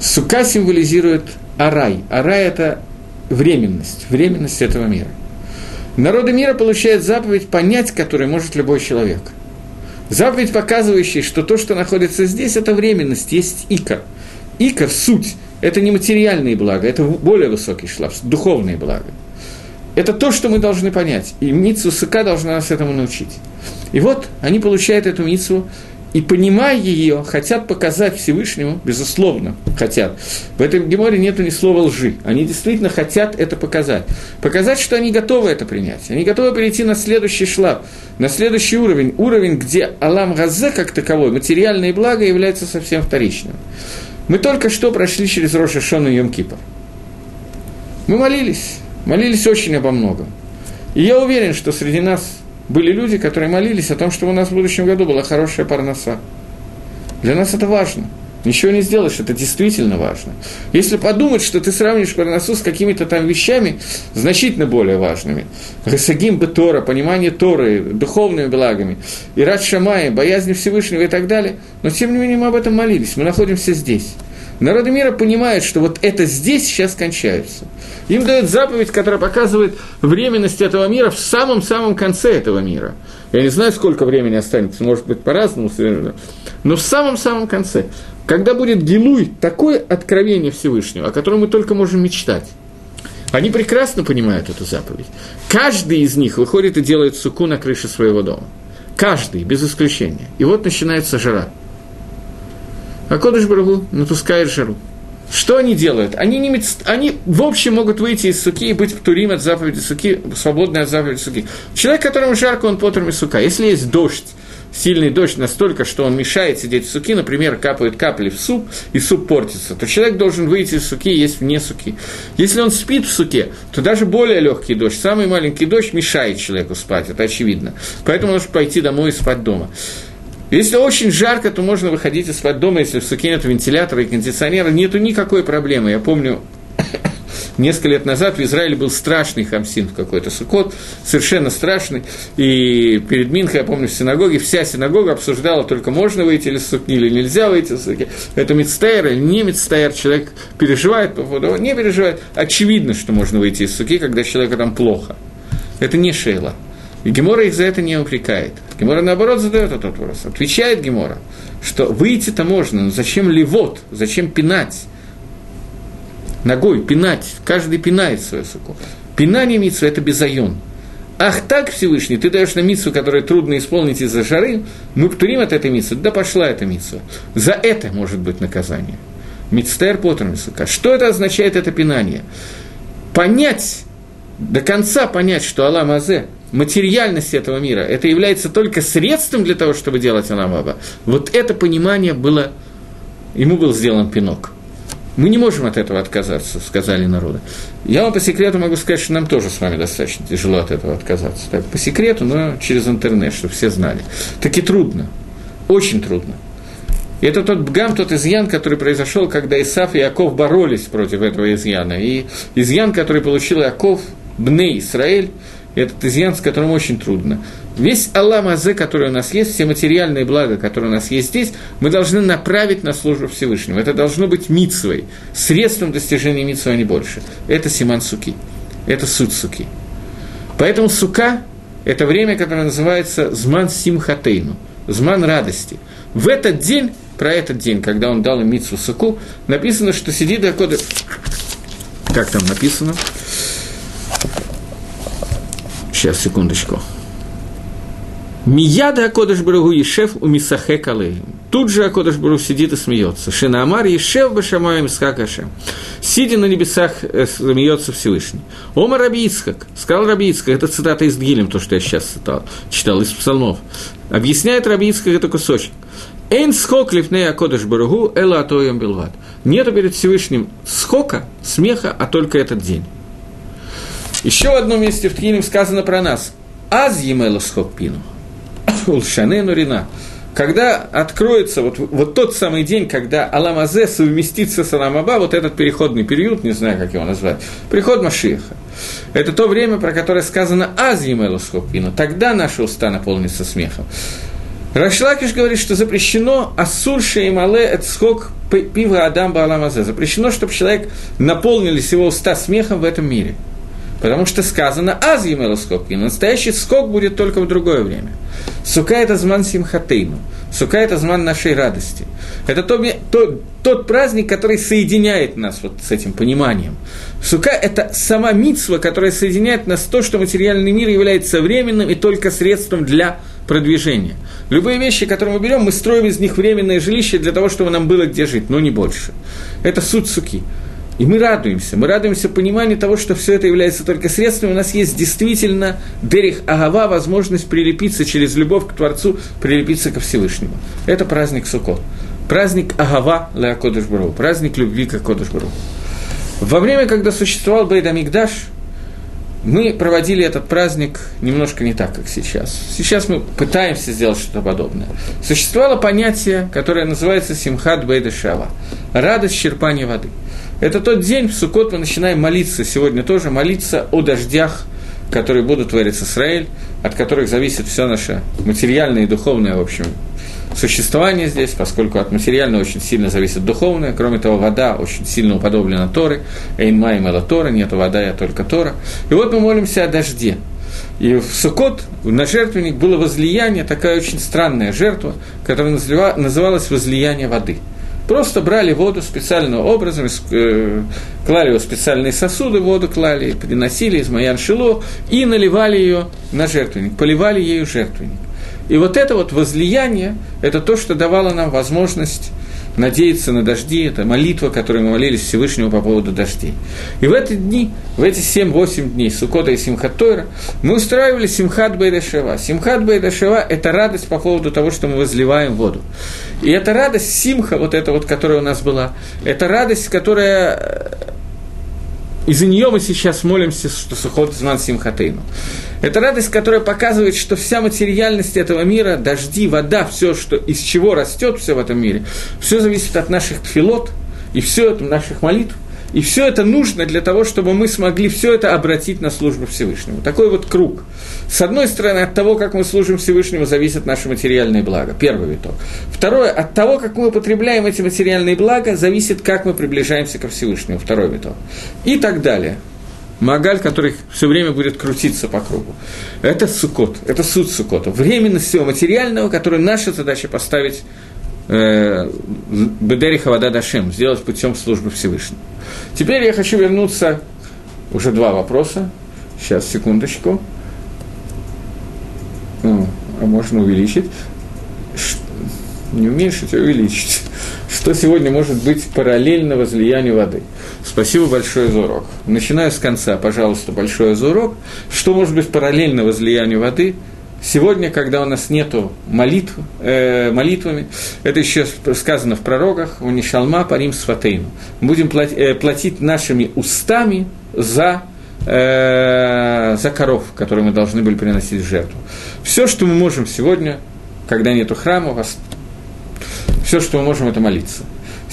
Сука символизирует арай. Арай – это временность, временность этого мира. Народы мира получают заповедь, понять которую может любой человек. Заповедь, показывающая, что то, что находится здесь, это временность, есть икор. Икор – суть, это не материальные блага, это более высокий шлаф, духовные блага. Это то, что мы должны понять. И Митсу Сыка должна нас этому научить. И вот они получают эту Митсу, и понимая ее, хотят показать Всевышнему, безусловно, хотят. В этом геморе нет ни слова лжи. Они действительно хотят это показать. Показать, что они готовы это принять. Они готовы перейти на следующий шлап, на следующий уровень. Уровень, где Алам Газе как таковой, материальные блага, являются совсем вторичным. Мы только что прошли через Роша Шона и Йом Кипр. Мы молились, молились очень обо многом. И я уверен, что среди нас были люди, которые молились о том, чтобы у нас в будущем году была хорошая парноса. Для нас это важно. Ничего не сделаешь, это действительно важно. Если подумать, что ты сравнишь парносу с какими-то там вещами значительно более важными, Гасагим бы Тора, понимание Торы, духовными благами, и Рад Шамай, боязнь Всевышнего и так далее, но тем не менее мы об этом молились, мы находимся здесь. Народы мира понимают, что вот это здесь сейчас кончается. Им дают заповедь, которая показывает временность этого мира в самом-самом конце этого мира. Я не знаю, сколько времени останется, может быть, по-разному но в самом-самом конце. Когда будет гилуй, такое откровение Всевышнего, о котором мы только можем мечтать. Они прекрасно понимают эту заповедь. Каждый из них выходит и делает суку на крыше своего дома. Каждый, без исключения. И вот начинается жара. А Кодыш Барагу напускает жару. Что они делают? Они, не, они в общем могут выйти из суки и быть птурим от заповеди суки, свободны от заповеди суки. Человек, которому жарко, он потром из сука. Если есть дождь, сильный дождь настолько, что он мешает сидеть в суки, например, капают капли в суп, и суп портится, то человек должен выйти из суки есть вне суки. Если он спит в суке, то даже более легкий дождь, самый маленький дождь мешает человеку спать, это очевидно. Поэтому он может пойти домой и спать дома. Если очень жарко, то можно выходить и спать дома, если в суке нет вентилятора и кондиционера, нету никакой проблемы. Я помню, несколько лет назад в Израиле был страшный хамсин какой-то сукот, совершенно страшный. И перед Минхой, я помню, в синагоге, вся синагога обсуждала, только можно выйти из суки или нельзя выйти из суки. Это мецтайр или не мецтайр, человек переживает по поводу, не переживает. Очевидно, что можно выйти из суки, когда человеку там плохо. Это не шейла. И Гемора их за это не упрекает. Гемора, наоборот, задает этот вопрос. Отвечает Гемора, что выйти-то можно, но зачем ливот, зачем пинать? Ногой пинать, каждый пинает свою суку. Пинание митсу – это безайон. Ах так, Всевышний, ты даешь на митсу, которую трудно исполнить из-за жары, мы птурим от этой митсу, да пошла эта митсу. За это может быть наказание. Мицтер Поттер Что это означает, это пинание? Понять, до конца понять, что Аллах Мазе материальность этого мира, это является только средством для того, чтобы делать Аламаба, вот это понимание было, ему был сделан пинок. Мы не можем от этого отказаться, сказали народы. Я вам по секрету могу сказать, что нам тоже с вами достаточно тяжело от этого отказаться. Так, по секрету, но через интернет, чтобы все знали. Так и трудно, очень трудно. И это тот бгам, тот изъян, который произошел, когда Исаф и Яков боролись против этого изъяна. И изъян, который получил Яков, Бней Исраэль, этот изъян, с которым очень трудно. Весь Аллам Азе, который у нас есть, все материальные блага, которые у нас есть здесь, мы должны направить на службу Всевышнему. Это должно быть митсвой, средством достижения митсвы, а не больше. Это Симан Суки, это суть Суки. Поэтому Сука – это время, которое называется Зман Симхатейну, Зман радости. В этот день, про этот день, когда он дал им Митсу Суку, написано, что сидит Акода... Как там написано? Сейчас, секундочку. Мияда Акодыш Барагу Ешев у Мисахе Калеем. Тут же Акодыш Бару сидит и смеется. Шинамар Ешев Башамаем Скакашем. Сидя на небесах, э, смеется Всевышний. Ома Раби. Сказал Раби. Это цитата из Гилем, то, что я сейчас читал, читал из псалмов. Объясняет Раби Ицхак это кусочек. Эйн скок лифней Акодыш Барагу эла атоем билват. Нету перед Всевышним скока, смеха, а только этот день. Еще в одном месте в Тхилим сказано про нас. Аз емело скок пину. Улшане Нурина. Когда откроется вот, вот тот самый день, когда Аламазе совместится с Аламаба, вот этот переходный период, не знаю, как его назвать, приход Машиха. Это то время, про которое сказано «Азием Элусхопину». Тогда наши уста наполнятся смехом. Рашлакиш говорит, что запрещено асур шеймале эцхок пива адам бааламазе. Запрещено, чтобы человек наполнились его уста смехом в этом мире – Потому что сказано «аз емела скок», и настоящий скок будет только в другое время. Сука – это зман симхатейну, сука – это зман нашей радости. Это то, то, тот праздник, который соединяет нас вот с этим пониманием. Сука – это сама митсва, которая соединяет нас с то, что материальный мир является временным и только средством для продвижения. Любые вещи, которые мы берем, мы строим из них временное жилище для того, чтобы нам было где жить, но не больше. Это суть суки. И мы радуемся. Мы радуемся пониманию того, что все это является только средством. У нас есть действительно Дерих Агава, возможность прилепиться через любовь к Творцу, прилепиться ко Всевышнему. Это праздник Сукот. Праздник Агава Леакодыш Бару. Праздник любви к Акодыш Бару. Во время, когда существовал Бейдамикдаш, мы проводили этот праздник немножко не так, как сейчас. Сейчас мы пытаемся сделать что-то подобное. Существовало понятие, которое называется Симхат Бейдашава – радость черпания воды – это тот день, в Суккот мы начинаем молиться, сегодня тоже молиться о дождях, которые будут творить Израиль, от которых зависит все наше материальное и духовное, в общем, существование здесь, поскольку от материального очень сильно зависит духовное. Кроме того, вода очень сильно уподоблена Торы. Эйнма и Мела Тора, нет вода, я только Тора. И вот мы молимся о дожде. И в Сукот на жертвенник было возлияние, такая очень странная жертва, которая называлась возлияние воды – Просто брали воду специальным образом, э, клали ее в специальные сосуды, воду клали, приносили из Маян Шило и наливали ее на жертвенник, поливали ею жертвенник. И вот это вот возлияние, это то, что давало нам возможность надеяться на дожди, это молитва, которую мы молились Всевышнему по поводу дождей. И в эти дни, в эти 7-8 дней Сукота и Симхат Тойра, мы устраивали Симхат Байдашева. Симхат Байдашева – это радость по поводу того, что мы возливаем воду. И эта радость Симха, вот эта вот, которая у нас была, это радость, которая из-за нее мы сейчас молимся, что Сухот Зман Симхатейну. Это радость, которая показывает, что вся материальность этого мира, дожди, вода, все, что, из чего растет все в этом мире, все зависит от наших тфилот, и все это наших молитв, и все это нужно для того, чтобы мы смогли все это обратить на службу Всевышнему. Такой вот круг. С одной стороны, от того, как мы служим Всевышнему, зависит наше материальное благо. Первый виток. Второе, от того, как мы употребляем эти материальные блага, зависит, как мы приближаемся ко Всевышнему. Второй виток. И так далее. Магаль, который все время будет крутиться по кругу. Это сукот, это суд сукота. Временность всего материального, которое наша задача поставить э, Бедериха Вада Дашем, сделать путем службы Всевышнего. Теперь я хочу вернуться, уже два вопроса, сейчас, секундочку, а можно увеличить, не уменьшить, а увеличить, что сегодня может быть параллельно возлиянию воды. Спасибо большое за урок. Начинаю с конца, пожалуйста, большое за урок. Что может быть параллельно возлиянию воды – Сегодня, когда у нас нету молитв, э, молитвами, это еще сказано в пророках, у Нишалма парим сватейну. Будем платить, э, платить нашими устами за, э, за коров, которые мы должны были приносить в жертву. Все, что мы можем сегодня, когда нету храма, все, что мы можем, это молиться.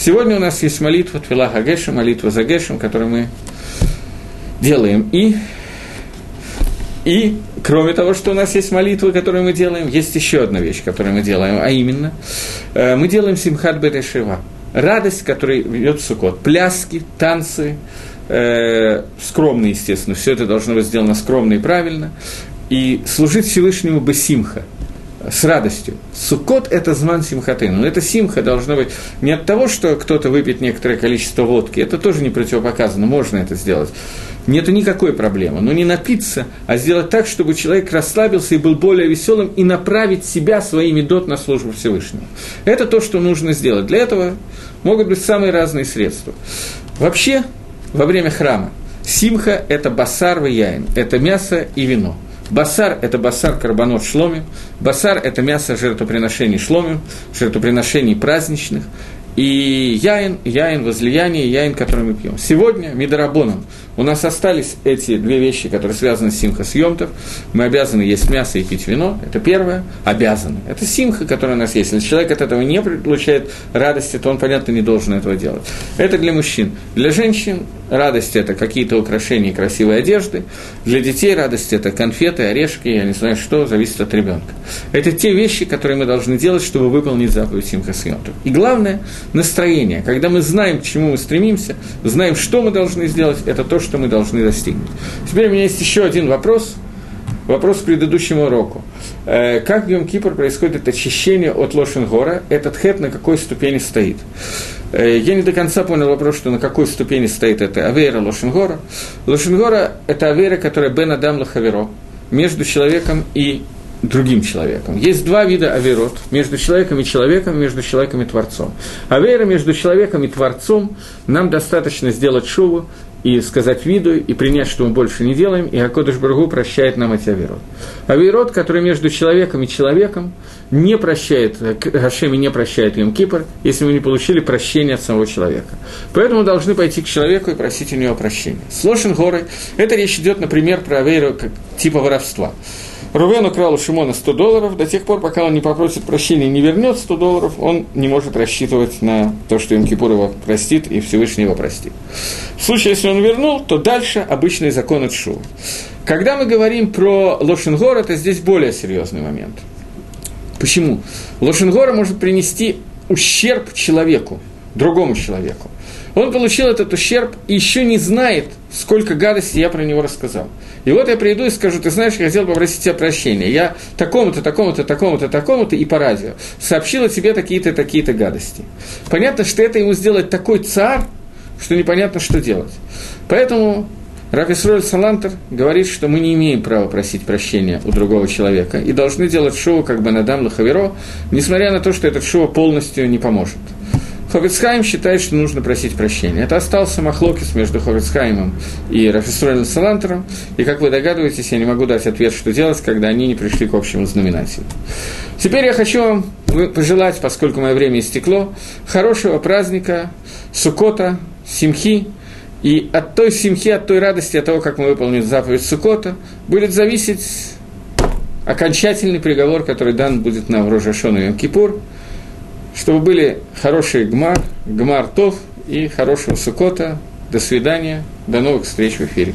Сегодня у нас есть молитва Твила Хагеша, молитва за Гешем, которую мы делаем. И, и кроме того, что у нас есть молитвы, которые мы делаем, есть еще одна вещь, которую мы делаем, а именно, э, мы делаем Симхат Берешива. Радость, которая ведет Сукот. Пляски, танцы, э, скромно, естественно, все это должно быть сделано скромно и правильно. И служить Всевышнему Басимха – с радостью. Суккот – это зман симхаты. Но это симха должно быть не от того, что кто-то выпьет некоторое количество водки. Это тоже не противопоказано, можно это сделать. Нету никакой проблемы. Но не напиться, а сделать так, чтобы человек расслабился и был более веселым, и направить себя своими дот на службу Всевышнему. Это то, что нужно сделать. Для этого могут быть самые разные средства. Вообще, во время храма, симха – это басар и яин, это мясо и вино – Басар – это басар карбонот шломим. Басар – это мясо жертвоприношений шломим, жертвоприношений праздничных. И яин, яин возлияние, яин, который мы пьем. Сегодня, Мидарабоном, у нас остались эти две вещи, которые связаны с симха съемтов. Мы обязаны есть мясо и пить вино. Это первое. Обязаны. Это симха, которая у нас есть. Если человек от этого не получает радости, то он, понятно, не должен этого делать. Это для мужчин. Для женщин радость – это какие-то украшения красивой одежды. Для детей радость – это конфеты, орешки, я не знаю что, зависит от ребенка. Это те вещи, которые мы должны делать, чтобы выполнить заповедь симха съемтов. И главное – настроение. Когда мы знаем, к чему мы стремимся, знаем, что мы должны сделать, это то, что что мы должны достигнуть. Теперь у меня есть еще один вопрос, вопрос к предыдущему уроку. Э, как в Йом-Кипр происходит очищение от Лошенгора? Этот хет на какой ступени стоит? Э, я не до конца понял вопрос, что на какой ступени стоит это Авера Лошенгора. Лошенгора – это Авера, которая Бен Адам Лахаверо, между человеком и другим человеком. Есть два вида аверот между человеком и человеком, между человеком и Творцом. Авера между человеком и Творцом нам достаточно сделать шуву, и сказать виду, и принять, что мы больше не делаем, и Акодыш Баргу прощает нам эти авирот. Авирот, который между человеком и человеком, не прощает, Гашеми не прощает им Кипр, если мы не получили прощения от самого человека. Поэтому должны пойти к человеку и просить у него прощения. С Лошен горой, это речь идет, например, про авейру типа воровства. Рувен украл у Шимона 100 долларов, до тех пор, пока он не попросит прощения и не вернет 100 долларов, он не может рассчитывать на то, что им Кипур его простит и Всевышний его простит. В случае, если он вернул, то дальше обычный закон от Шу. Когда мы говорим про Лошенгор, это здесь более серьезный момент. Почему? Лошенгора может принести ущерб человеку, другому человеку. Он получил этот ущерб и еще не знает, сколько гадости я про него рассказал. И вот я приду и скажу, ты знаешь, я хотел попросить тебя прощения. Я такому-то, такому-то, такому-то, такому-то и по радио сообщил о тебе такие-то, такие-то гадости. Понятно, что это ему сделать такой царь, что непонятно, что делать. Поэтому Раф Исроль Салантер говорит, что мы не имеем права просить прощения у другого человека и должны делать шоу как бы на Дам Лахаверо, несмотря на то, что этот шоу полностью не поможет. Ховицхайм считает, что нужно просить прощения. Это остался махлокис между Ховицхаймом и Рафисролем Салантером, и, как вы догадываетесь, я не могу дать ответ, что делать, когда они не пришли к общему знаменателю. Теперь я хочу вам пожелать, поскольку мое время истекло, хорошего праздника, Сукота, Симхи, и от той симхи, от той радости, от того, как мы выполним заповедь Сукота, будет зависеть окончательный приговор, который дан будет нам в Рожашону и Кипур – чтобы были хорошие гмар, гмар тов и хорошего сукота. До свидания, до новых встреч в эфире.